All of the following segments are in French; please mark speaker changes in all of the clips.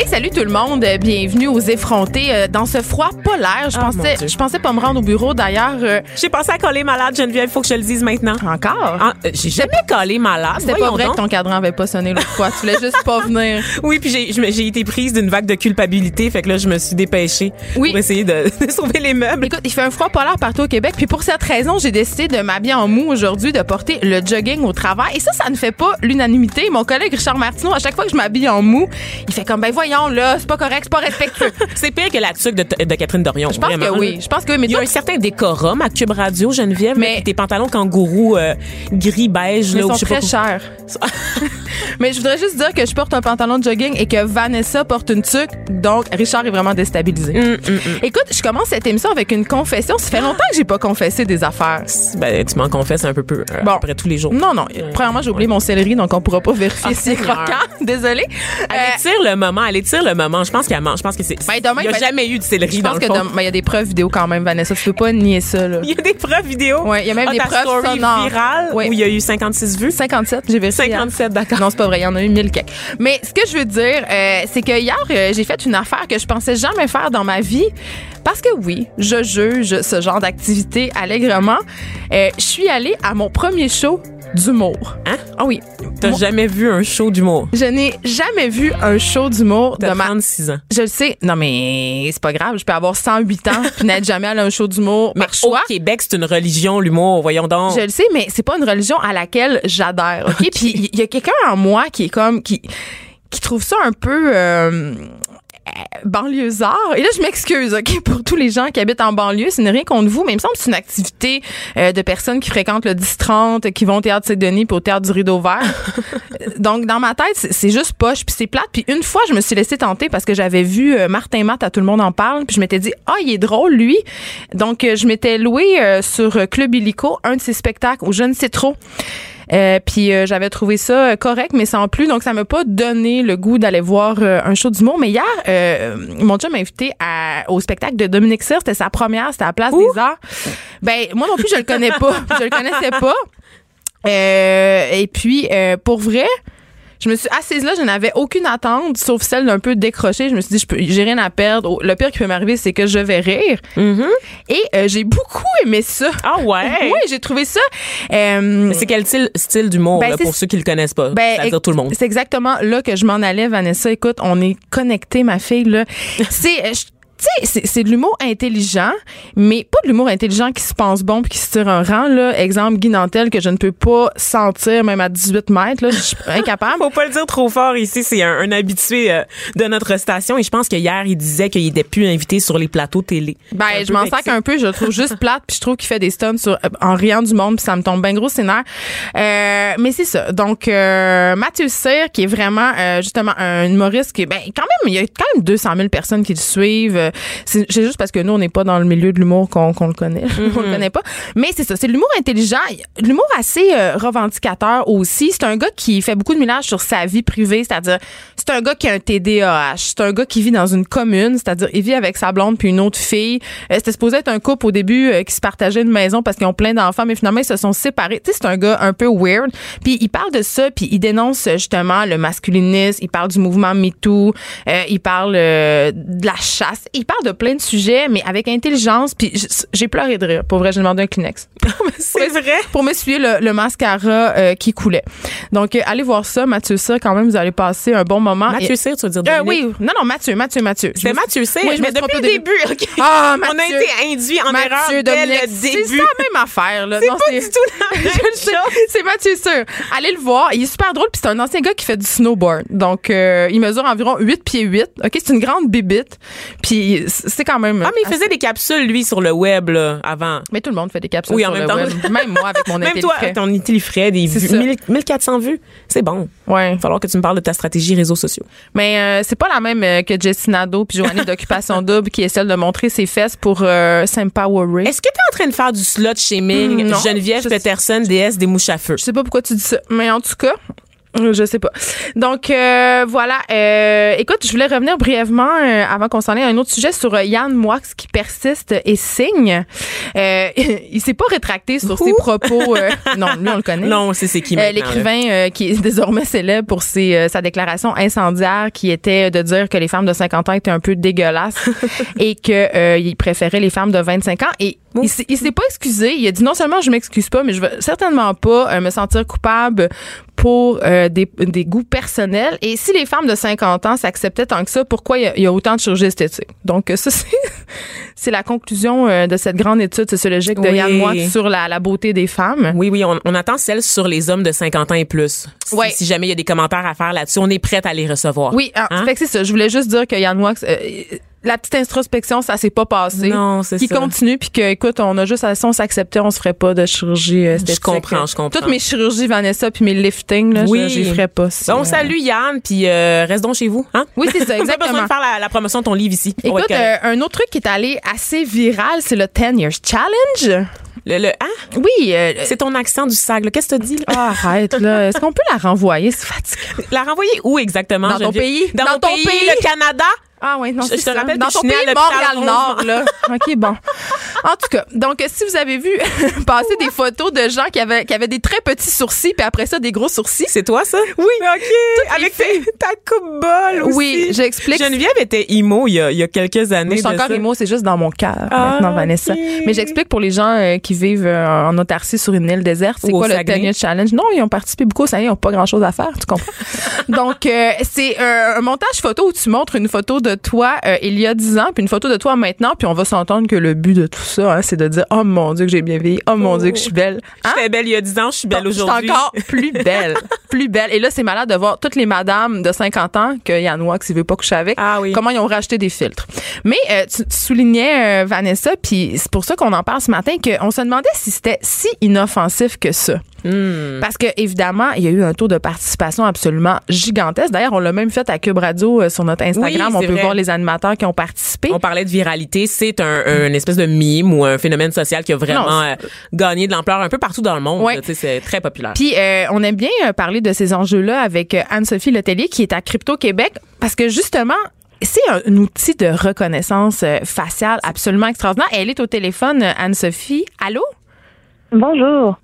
Speaker 1: Hey, salut tout le monde. Euh, Bienvenue aux effrontés euh, dans ce froid polaire. Je
Speaker 2: Ah, mon
Speaker 1: pensais,
Speaker 2: Dieu.
Speaker 1: je pensais pas me rendre au bureau d'ailleurs. euh,
Speaker 2: J'ai pensé à coller malade, Geneviève, il faut que je le dise maintenant.
Speaker 1: encore?
Speaker 2: Ah, euh, j'ai jamais collé malade.
Speaker 1: C'était pas
Speaker 2: voyons
Speaker 1: vrai
Speaker 2: donc.
Speaker 1: que ton cadran avait pas sonné l'autre fois. Tu voulais juste pas venir.
Speaker 2: Oui, puis j'ai je me- j'ai été prise d'une vague de culpabilité, fait que là, je me suis dépêchée
Speaker 1: Oui.
Speaker 2: pour essayer de, de sauver les meubles.
Speaker 1: Écoute, il fait un froid polaire partout au Québec. Puis pour cette raison, j'ai décidé de m'habiller en mou aujourd'hui, de porter le jogging au travail. Et ça, ça ne fait pas l'unanimité. Mon collègue Richard Martineau, à chaque fois que je m'habille en mou, il fait comme, ben voyons, là, c'est pas correct, c'est pas respectueux.
Speaker 2: C'est pire que la tuque de, de Catherine Dorion.
Speaker 1: Je pense
Speaker 2: vraiment.
Speaker 1: que oui. Je pense que oui. Mais
Speaker 2: Il y a un certain décorum à Cube Radio, Geneviève,
Speaker 1: Mais-
Speaker 2: tes pantalons kangourou euh, gris beige
Speaker 1: mais
Speaker 2: là,
Speaker 1: ils sont
Speaker 2: je sais pas
Speaker 1: très chers. Mais je voudrais juste dire que je porte un pantalon de jogging et que Vanessa porte une tuque. Donc, Richard est vraiment déstabilisé.
Speaker 2: Hum,
Speaker 1: Écoute, je commence cette émission avec une confession. Ça fait longtemps que j'ai pas confessé des affaires.
Speaker 2: Ben, tu m'en confesses un peu peu euh,
Speaker 1: Bon.
Speaker 2: après tous les jours.
Speaker 1: Non, non. Premièrement, j'ai oublié mon céleri, donc on pourra pas vérifier
Speaker 2: Ah,
Speaker 1: si c'est croquant. Désolée.
Speaker 2: Elle
Speaker 1: Euh,
Speaker 2: le moment, elle étire le moment. Je pense qu'elle mange. Je pense que c'est.
Speaker 1: Ben, demain,
Speaker 2: il y a
Speaker 1: ben,
Speaker 2: jamais eu de céleri
Speaker 1: je pense que ben, il y a des preuves vidéo quand même, Vanessa. Tu peux pas nier ça.
Speaker 2: Il y a des preuves vidéo.
Speaker 1: Ouais, il y a même
Speaker 2: Ah,
Speaker 1: des preuves
Speaker 2: story
Speaker 1: sonores.
Speaker 2: virale
Speaker 1: Ouais.
Speaker 2: où il y a eu 56 vues?
Speaker 1: 57, j'ai vérifié. hier.
Speaker 2: 57, d'accord.
Speaker 1: Non, c'est pas vrai. Il y en a eu mille quelques. Mais ce que je veux dire, euh, c'est que hier, euh, j'ai fait une affaire que je pensais jamais faire dans ma vie. Parce que oui, je juge ce genre d'activité allègrement. Euh, je suis allée à mon premier show d'humour.
Speaker 2: Hein?
Speaker 1: Ah oui.
Speaker 2: T'as jamais vu un show d'humour?
Speaker 1: Je n'ai jamais vu un show d'humour de ma
Speaker 2: 36 ans.
Speaker 1: Je le sais. Non, mais c'est pas grave. Je peux avoir 108 ans puis n'être jamais allé à un show d'humour
Speaker 2: Mais
Speaker 1: par choix.
Speaker 2: au Québec, c'est une religion, l'humour. Voyons donc.
Speaker 1: Je le sais, mais c'est pas une religion à laquelle j'adhère. OK? Puis il y a quelqu'un en moi qui est comme qui qui trouve ça un peu euh, banlieusard. Et là, je m'excuse, OK, pour tous les gens qui habitent en banlieue. Ce n'est rien contre vous, mais il me semble que c'est une activité euh, de personnes qui fréquentent le 10-30, qui vont au Théâtre Saint-Denis puis au Théâtre du Rideau Vert. Euh, Donc, dans ma tête, c'est juste poche puis c'est plate. Puis une fois, je me suis laissée tenter parce que j'avais vu euh, Martin Matt à Tout le monde en parle. Puis je m'étais dit, ah, il est drôle, lui. Donc, euh, je m'étais loué euh, sur euh, Club Illico, un de ses spectacles, ou je ne sais trop. Euh, puis euh, j'avais trouvé ça euh, correct, mais sans plus. Donc, ça m'a pas donné le goût d'aller voir euh, un show d'humour. Mais hier, euh, mon chum m'a invité à, au spectacle de Dominique Cyr. C'était sa première, c'était à la Place des Arts. Ben, moi non plus, je le connais pas. je le connaissais pas. Euh, et puis, euh, pour vrai, je me suis assise là, je n'avais aucune attente, sauf celle d'un peu décrocher. Je me suis dit, je peux, j'ai rien à perdre. Oh, Le pire qui peut m'arriver, c'est que je vais rire. Et euh, j'ai beaucoup aimé ça.
Speaker 2: Ah ouais?
Speaker 1: Oui, j'ai trouvé ça. euh,
Speaker 2: c'est quel style, style d'humour,
Speaker 1: Ben,
Speaker 2: là, pour ceux qui le connaissent pas?
Speaker 1: ben,
Speaker 2: C'est-à-dire tout le monde.
Speaker 1: C'est exactement là que je m'en allais, Vanessa. Écoute, on est connectés, ma fille. Là, c'est, euh, je- tu sais, c'est, c'est de l'humour intelligent, mais pas de l'humour intelligent qui se pense bon puis qui se tire un rang. Là, exemple Guy Nantel que je ne peux pas sentir même à 18 mètres. Là, je suis incapable.
Speaker 2: Faut pas le dire trop fort ici, c'est un, un habitué euh, de notre station et je pense que hier il disait qu'il était plus invité sur les plateaux télé.
Speaker 1: Ben,
Speaker 2: Un
Speaker 1: je m'en sac un peu. Je le trouve juste plate, puis je trouve qu'il fait des stunts sur, euh, en riant du monde, puis ça me tombe bien gros scénaire. Euh, mais c'est ça. Donc, euh, Mathieu Cyr, qui est vraiment euh, justement un humoriste qui, ben, quand même, il y a quand même 200 000 personnes qui le suivent. Euh, C'est juste parce que nous, on n'est pas dans le milieu de l'humour qu'on qu'on le connaît. on le connaît pas. Mais c'est ça. C'est l'humour intelligent, l'humour assez euh, revendicateur aussi. C'est un gars qui fait beaucoup de mélange sur sa vie privée, c'est-à-dire, c'est un gars qui a un TDAH. C'est un gars qui vit dans une commune, c'est-à-dire, il vit avec sa blonde puis une autre fille. Euh, C'était supposé être un couple au début euh, qui se partageait une maison parce qu'ils ont plein d'enfants, mais finalement, ils se sont séparés. Tu sais, c'est un gars un peu weird. Puis il parle de ça, puis il dénonce justement le masculinisme, il parle du mouvement MeToo, euh, il parle euh, de la chasse, il parle de plein de sujets, mais avec intelligence, puis j'ai pleuré de rire. Pour vrai, j'ai demandé un Kleenex.
Speaker 2: C'est vrai?
Speaker 1: Pour m'essuyer le, le mascara euh, qui coulait. Donc, euh, allez voir ça, Mathieu Cyr, quand même, vous allez passer un bon moment.
Speaker 2: Mathieu Cyr, tu veux dire
Speaker 1: Euh, oui, non, non, Mathieu, Mathieu, Mathieu.
Speaker 2: C'est Mathieu Cyr,
Speaker 1: Oui, je
Speaker 2: mais depuis le début.
Speaker 1: Ah,
Speaker 2: On a été induit en erreur
Speaker 1: Mathieu
Speaker 2: dès
Speaker 1: Dominique,
Speaker 2: le
Speaker 1: c'est ça la même affaire là.
Speaker 2: C'est pas du tout la.
Speaker 1: C'est Mathieu Sûr. Allez le voir, il est super drôle puis c'est un ancien gars qui fait du snowboard. Donc euh, il mesure environ 8 pieds 8. OK, c'est une grande bibite. Puis Puis c'est quand même.
Speaker 2: Ah, mais il faisait des capsules, lui, sur le web, là, avant.
Speaker 1: Mais tout le monde fait des capsules
Speaker 2: Oui,
Speaker 1: sur
Speaker 2: en
Speaker 1: le
Speaker 2: même temps.
Speaker 1: web. Même moi avec mon
Speaker 2: Même toi,
Speaker 1: Intellifrais.
Speaker 2: ton des
Speaker 1: C'est
Speaker 2: vues,
Speaker 1: ça.
Speaker 2: 1000 1400 vues. C'est bon.
Speaker 1: Ouais.
Speaker 2: Il va falloir que tu me parles de ta stratégie réseaux sociaux.
Speaker 1: Mais euh, c'est pas la même euh, que Jessie Nadeau puis Joanie d'Occupation Double qui est celle de montrer ses fesses pour euh, s'empowerer.
Speaker 2: Est-ce que tu es en train de faire du slut shaming,
Speaker 1: non.
Speaker 2: Geneviève
Speaker 1: Je-
Speaker 2: Peterson, déesse des mouches à feu?
Speaker 1: Je sais pas pourquoi tu dis ça, mais en tout cas, je sais pas. Donc euh, voilà. Euh, écoute, je voulais revenir brièvement euh, avant qu'on s'en aille à un autre sujet sur euh, Yann Moix qui persiste et signe. Euh, il s'est pas rétracté sur ses propos. euh, non, lui on le connaît.
Speaker 2: Non, c'est c'est qui
Speaker 1: Euh? L'écrivain euh, qui est désormais célèbre pour ses, euh, sa déclaration incendiaire qui était de dire que les femmes de 50 ans étaient un peu dégueulasses et que euh, il préférait les femmes de 25 ans et. Il s'est- il s'est pas excusé. Il a dit non seulement je m'excuse pas, mais je veux certainement pas euh, me sentir coupable pour euh, des, des goûts personnels. Et si les femmes de 50 ans s'acceptaient tant que ça, pourquoi il y a, il y a autant de chirurgie esthétique? Donc euh, ça, c'est, la conclusion euh, de cette grande étude sociologique de
Speaker 2: Oui.
Speaker 1: Yann Moix sur la, la beauté des femmes.
Speaker 2: Oui, oui, on, on attend celle sur les hommes de 50 ans et plus. Si,
Speaker 1: Ouais.
Speaker 2: si jamais il y a des commentaires à faire là-dessus, on est prête à les recevoir.
Speaker 1: Oui, ah,
Speaker 2: Hein?
Speaker 1: fait que c'est ça. Je voulais juste dire que Yann Wax, euh, la petite introspection, ça s'est pas passé.
Speaker 2: Non, c'est
Speaker 1: Qui
Speaker 2: ça.
Speaker 1: continue, puis que, écoute, on a juste, à- si on s'acceptait, on se ferait pas de chirurgie euh, esthétique.
Speaker 2: comprends, je comprends.
Speaker 1: Toutes mes chirurgies Vanessa puis mes liftings, là,
Speaker 2: Oui.
Speaker 1: je j'y ferais pas. si,
Speaker 2: Bon,
Speaker 1: euh,
Speaker 2: salut Yann, puis euh, reste donc chez vous. Hein?
Speaker 1: Oui, c'est ça,
Speaker 2: T'as besoin
Speaker 1: exactement.
Speaker 2: de faire la, la promotion de ton livre ici. On
Speaker 1: Écoute, euh, un autre truc qui est allé assez viral, c'est le 10 Years Challenge.
Speaker 2: le, le- hein?
Speaker 1: Oui. euh,
Speaker 2: C'est ton accent du SAG. là. Qu'est-ce que tu dis? Là?
Speaker 1: ah, arrête, là. Est-ce qu'on peut la renvoyer? C'est fatigant.
Speaker 2: La renvoyer où exactement?
Speaker 1: Dans ton pays?
Speaker 2: Dans,
Speaker 1: ton
Speaker 2: pays,
Speaker 1: pays?
Speaker 2: le Canada?
Speaker 1: Ah oui, non,
Speaker 2: Je- je te
Speaker 1: ça.
Speaker 2: rappelle que
Speaker 1: Dans
Speaker 2: je
Speaker 1: ton
Speaker 2: suis née
Speaker 1: pays, Montréal-Nord, là. OK, bon. En tout cas, donc, si vous avez vu passer des photos de gens qui avaient, qui avaient des très petits sourcils, puis après ça, des gros sourcils.
Speaker 2: C'est toi, ça?
Speaker 1: Oui.
Speaker 2: OK. Avec ta, coupe bol aussi.
Speaker 1: Oui, j'explique.
Speaker 2: Geneviève était emo il y a, il y a quelques années.
Speaker 1: Mais je suis encore
Speaker 2: ça.
Speaker 1: émo, c'est juste dans mon cœur
Speaker 2: Ah,
Speaker 1: maintenant, Vanessa.
Speaker 2: ok.
Speaker 1: Mais j'explique pour les gens euh, qui vivent euh, en autarcie sur une île déserte, c'est quoi le
Speaker 2: Saguenay.
Speaker 1: 10 Years Challenge? Non, ils ont participé beaucoup, ça y est, ils n'ont pas grand-chose à faire, tu comprends? Donc, euh, c'est un montage photo où tu montres une photo de toi euh, il y a 10 ans, puis une photo de toi maintenant, puis on va s'entendre que le but de tout ça, hein, c'est de dire « Oh mon Dieu que j'ai bien vieilli, oh mon Dieu que je suis belle. Hein?
Speaker 2: J'étais belle il y a 10 ans, je suis belle
Speaker 1: Je suis
Speaker 2: aujourd'hui.
Speaker 1: encore plus belle, plus belle. Et là, c'est malade de voir toutes les madames de 50 ans que Yann Wax, il veut pas coucher avec.
Speaker 2: Ah oui.
Speaker 1: Comment ils ont racheté des filtres. Mais euh, tu, tu soulignais, euh, Vanessa, puis c'est pour ça qu'on en parle ce matin, qu'on se demandait si c'était si inoffensif que ça.
Speaker 2: Hmm.
Speaker 1: Parce que évidemment, il y a eu un taux de participation absolument gigantesque. D'ailleurs, on l'a même fait à Cube Radio euh, sur notre Instagram.
Speaker 2: Oui,
Speaker 1: on peut
Speaker 2: vrai.
Speaker 1: voir les animateurs qui ont participé.
Speaker 2: On parlait de viralité, c'est un, espèce de mime ou un phénomène social qui a vraiment
Speaker 1: Non,
Speaker 2: euh, gagné de l'ampleur un peu partout dans le monde. Sais, C'est très populaire.
Speaker 1: Puis euh, on aime bien euh, parler de ces enjeux-là avec euh, Anne-Sophie Letellier qui est à Crypto Québec parce que justement c'est un outil de reconnaissance euh, faciale absolument extraordinaire. Elle est au téléphone, euh, Anne-Sophie. Allô?
Speaker 3: Bonjour.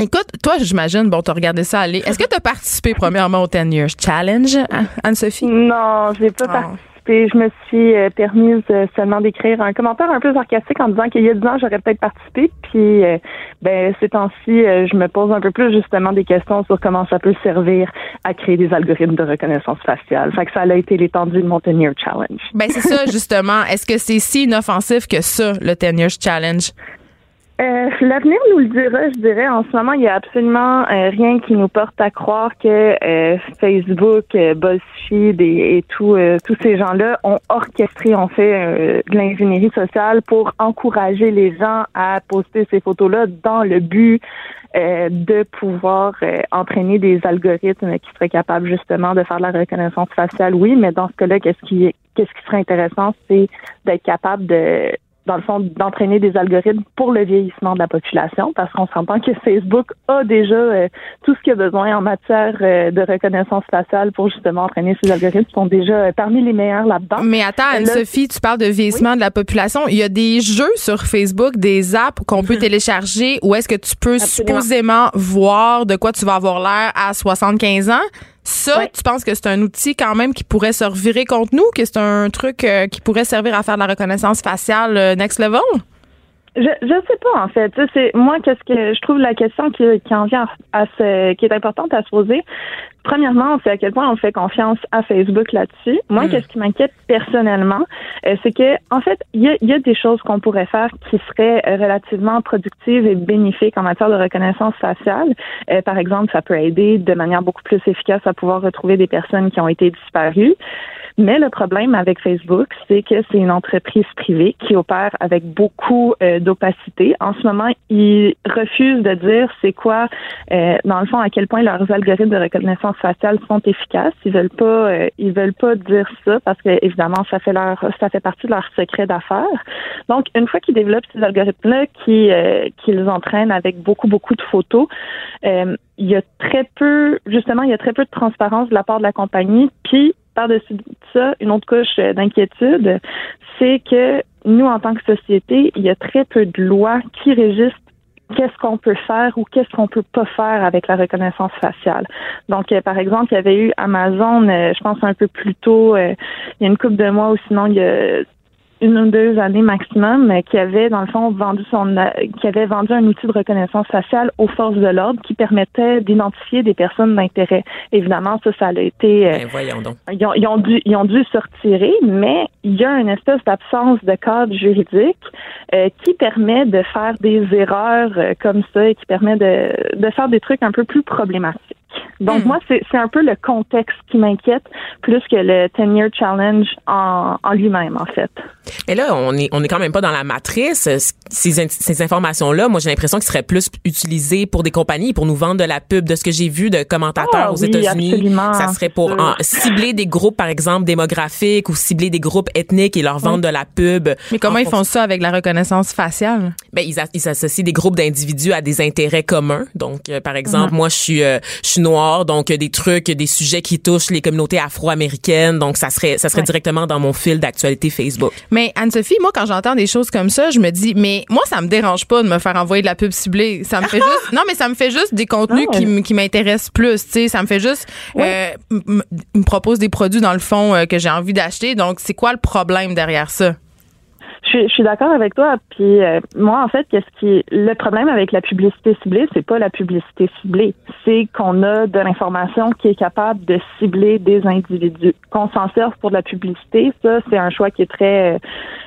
Speaker 1: Écoute, toi, j'imagine, bon, t'as regardé ça aller. Est-ce que t'as participé premièrement au 10 Years Challenge, Anne- Anne-Sophie?
Speaker 3: Non, j'ai pas
Speaker 1: Ah.
Speaker 3: participé. Je me suis euh, permise seulement d'écrire un commentaire un peu sarcastique en disant qu'il y a 10 ans, j'aurais peut-être participé. Puis, euh, ben, ces temps-ci, euh, je me pose un peu plus justement des questions sur comment ça peut servir à créer des algorithmes de reconnaissance faciale. Fait que ça a été l'étendue de mon 10 Year Challenge.
Speaker 1: Ben, c'est ça, justement. Est-ce que c'est si inoffensif que ça, le 10 Years Challenge?
Speaker 3: Euh, L'avenir nous le dira, je dirais. En ce moment, il y a absolument euh, rien qui nous porte à croire que euh, Facebook, euh, BuzzFeed et, et tout, tous ces gens-là ont orchestré, ont fait de l'ingénierie sociale pour encourager les gens à poster ces photos-là dans le but de pouvoir entraîner des algorithmes qui seraient capables justement de faire de la reconnaissance faciale. Oui, mais dans ce cas-là, qu'est-ce qui qu'est-ce qui serait intéressant, c'est d'être capable de dans le fond, d'entraîner des algorithmes pour le vieillissement de la population, parce qu'on s'entend que Facebook a déjà euh, tout ce qu'il a besoin en matière euh, de reconnaissance faciale pour justement entraîner ces algorithmes, Ils sont déjà euh, parmi les meilleurs là-dedans.
Speaker 1: Mais attends, Anne-Sophie, tu parles de vieillissement de la population. Il y a des jeux sur Facebook, des apps qu'on peut télécharger où est-ce que tu peux
Speaker 3: Absolument.
Speaker 1: supposément voir de quoi tu vas avoir l'air à 75 ans. Ça,
Speaker 3: Ouais.
Speaker 1: tu penses que c'est un outil quand même qui pourrait se revirer contre nous, que c'est un truc euh, qui pourrait servir à faire de la reconnaissance faciale euh, next level?
Speaker 3: Je je sais pas en fait. C'est moi qu'est-ce que je trouve la question qui, qui en vient à se qui est importante à se poser. Premièrement, c'est à quel point on fait confiance à Facebook là-dessus. Moi,
Speaker 1: Mm.
Speaker 3: qu'est-ce qui m'inquiète personnellement, euh, c'est que en fait, il y a, y a des choses qu'on pourrait faire qui seraient euh, relativement productives et bénéfiques en matière de reconnaissance faciale. Euh, par exemple, ça peut aider de manière beaucoup plus efficace à pouvoir retrouver des personnes qui ont été disparues. Mais le problème avec Facebook, c'est que c'est une entreprise privée qui opère avec beaucoup euh, d'opacité. En ce moment, ils refusent de dire c'est quoi, euh, dans le fond, à quel point leurs algorithmes de reconnaissance faciale sont efficaces. Ils veulent pas, euh, ils veulent pas dire ça parce que évidemment, ça fait leur, ça fait partie de leur secret d'affaires. Donc, une fois qu'ils développent ces algorithmes-là, qui qu'ils entraînent avec beaucoup beaucoup de photos, il y a très peu, justement, il y a très peu de transparence de la part de la compagnie. Puis par-dessus ça, une autre couche d'inquiétude, c'est que nous, en tant que société, il y a très peu de lois qui régissent qu'est-ce qu'on peut faire ou qu'est-ce qu'on peut pas faire avec la reconnaissance faciale. Donc, euh, par exemple, il y avait eu Amazon, euh, je pense un peu plus tôt, euh, il y a une couple de mois ou sinon il y a une ou deux années maximum, qui avait dans le fond vendu son, qui avait vendu un outil de reconnaissance faciale aux forces de l'ordre qui permettait d'identifier des personnes d'intérêt. Évidemment, ça, ça a été.
Speaker 2: Ben, voyons donc.
Speaker 3: Ils ont, ils ont, dû, ils ont dû se retirer, mais il y a une espèce d'absence de cadre juridique euh, qui permet de faire des erreurs euh, comme ça et qui permet de, de faire des trucs un peu plus problématiques. Donc, hmm. moi, c'est un peu le contexte qui m'inquiète plus que le 10-year challenge en, en lui-même, en fait.
Speaker 2: Et là, on est, on est quand même pas dans la matrice. Ces, ces informations-là, moi, j'ai l'impression qu'ils seraient plus utilisées pour des compagnies, pour nous vendre de la pub. De ce que j'ai vu de commentateurs
Speaker 3: ah
Speaker 2: aux États-Unis, ça serait pour cibler des groupes, par exemple, démographiques ou cibler des groupes ethniques et leur vendre de la pub.
Speaker 1: Mais comment ils font ça avec la reconnaissance faciale?
Speaker 2: Ben, ils, ils associent des groupes d'individus à des intérêts communs. Donc, euh, par exemple, mhm. moi, je suis, euh, je suis noire, donc des trucs, des sujets qui touchent les communautés afro-américaines. Donc, ça serait, ça serait directement dans mon fil d'actualité Facebook.
Speaker 1: Mais Anne-Sophie, moi, quand j'entends des choses comme ça, je me dis, mais moi, ça me dérange pas de me faire envoyer de la pub ciblée. Ça me fait juste, non, mais ça me fait juste des contenus qui, qui m'intéressent plus. Tu sais, ça me fait juste, euh, me propose des produits dans le fond euh, que j'ai envie d'acheter. Donc, c'est quoi le problème derrière ça?
Speaker 3: Je, suis d'accord avec toi. Puis euh, moi, en fait, qu'est-ce qui le problème avec la publicité ciblée, c'est pas la publicité ciblée, c'est qu'on a de l'information qui est capable de cibler des individus. Qu'on s'en serve pour de la publicité, ça, c'est un choix qui est très,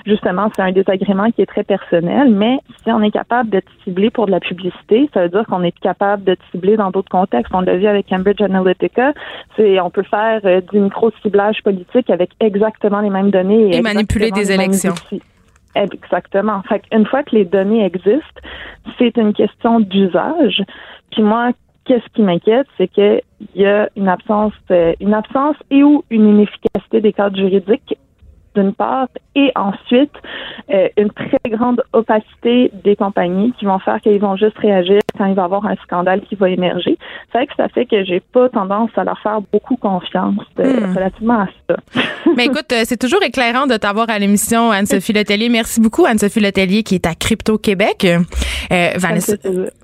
Speaker 3: justement, c'est un désagrément qui est très personnel. Mais si on est capable d'être ciblé pour de la publicité, ça veut dire qu'on est capable d'être ciblé dans d'autres contextes. On l'a vu avec Cambridge Analytica. C'est, on peut faire euh, du micro ciblage politique avec exactement les mêmes données
Speaker 1: et, manipuler des élections.
Speaker 3: Exactement. Fait une fois que les données existent, c'est une question d'usage. Puis moi, qu'est-ce qui m'inquiète, c'est qu'il y a une absence, euh, une absence et ou une inefficacité des cadres juridiques d'une part, et ensuite euh, une très grande opacité des compagnies qui vont faire qu'ils vont juste réagir quand il va y avoir un scandale qui va émerger. C'est vrai que ça fait que j'ai pas tendance à leur faire beaucoup confiance euh, hmm. relativement à ça.
Speaker 1: Mais écoute, euh, c'est toujours éclairant de t'avoir à l'émission, Anne-Sophie Letellier. Merci beaucoup, Anne-Sophie Letellier, qui est à Crypto Québec. Vanessa,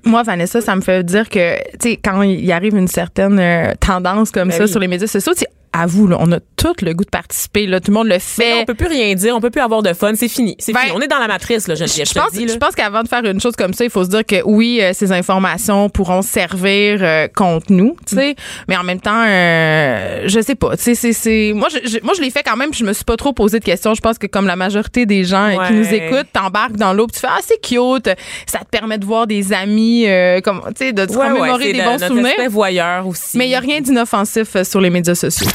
Speaker 1: moi, Vanessa, ça me fait dire que, tu sais, quand il arrive une certaine tendance comme ben ça sur les médias sociaux, à vous, là, on a tout le goût de participer. Là, tout le monde le fait.
Speaker 2: on peut plus rien dire, on peut plus avoir de fun. C'est fini. C'est fini. Ben, on est dans la matrice. Là, je, je,
Speaker 1: pense, je pense qu'avant de faire une chose comme ça, il faut se dire que oui, euh, ces informations pourront servir euh, contre nous, tu sais. Mais en même temps, euh, je sais pas. Tu sais, c'est, moi, je, moi, je l'ai fait quand même. Puis je me suis pas trop posé de questions. Je pense que comme la majorité des gens qui nous écoutent, t'embarques dans l'eau, tu fais ah c'est cute. Ça te permet de voir des amis, comme tu sais, de te remémorer des bons souvenirs.
Speaker 2: voyeur aussi.
Speaker 1: Mais il y a rien d'inoffensif sur les médias sociaux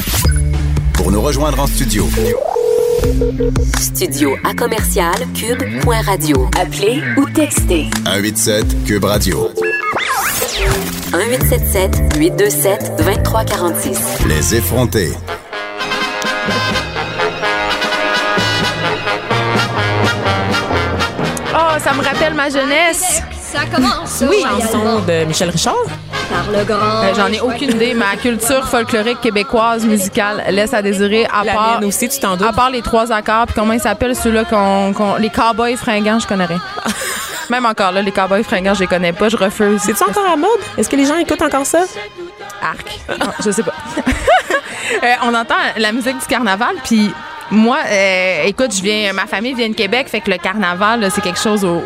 Speaker 4: pour nous rejoindre en studio.
Speaker 5: Studio à commercial cube.radio. Appelez ou textez.
Speaker 4: 187 cube radio.
Speaker 5: 1877 827 2346.
Speaker 4: Les effrontés.
Speaker 1: Oh, ça me rappelle ma jeunesse.
Speaker 6: Ça commence.
Speaker 2: Oui, chanson de Michel Richard.
Speaker 1: Euh, j'en ai aucune idée. Ma culture folklorique québécoise musicale laisse à désirer. À part,
Speaker 2: aussi, tu t'en À
Speaker 1: part les trois accords, puis comment ils s'appellent ceux-là qu'on, les cowboys fringants, je connais rien. Même encore là, les cowboys fringants, je les connais pas, je refuse.
Speaker 2: C'est-tu encore à mode? Est-ce que les gens écoutent encore ça?
Speaker 1: Arc. je sais pas. Euh, on entend la musique du carnaval, puis moi, euh, écoute, je viens, ma famille vient de Québec, fait que le carnaval, c'est quelque chose où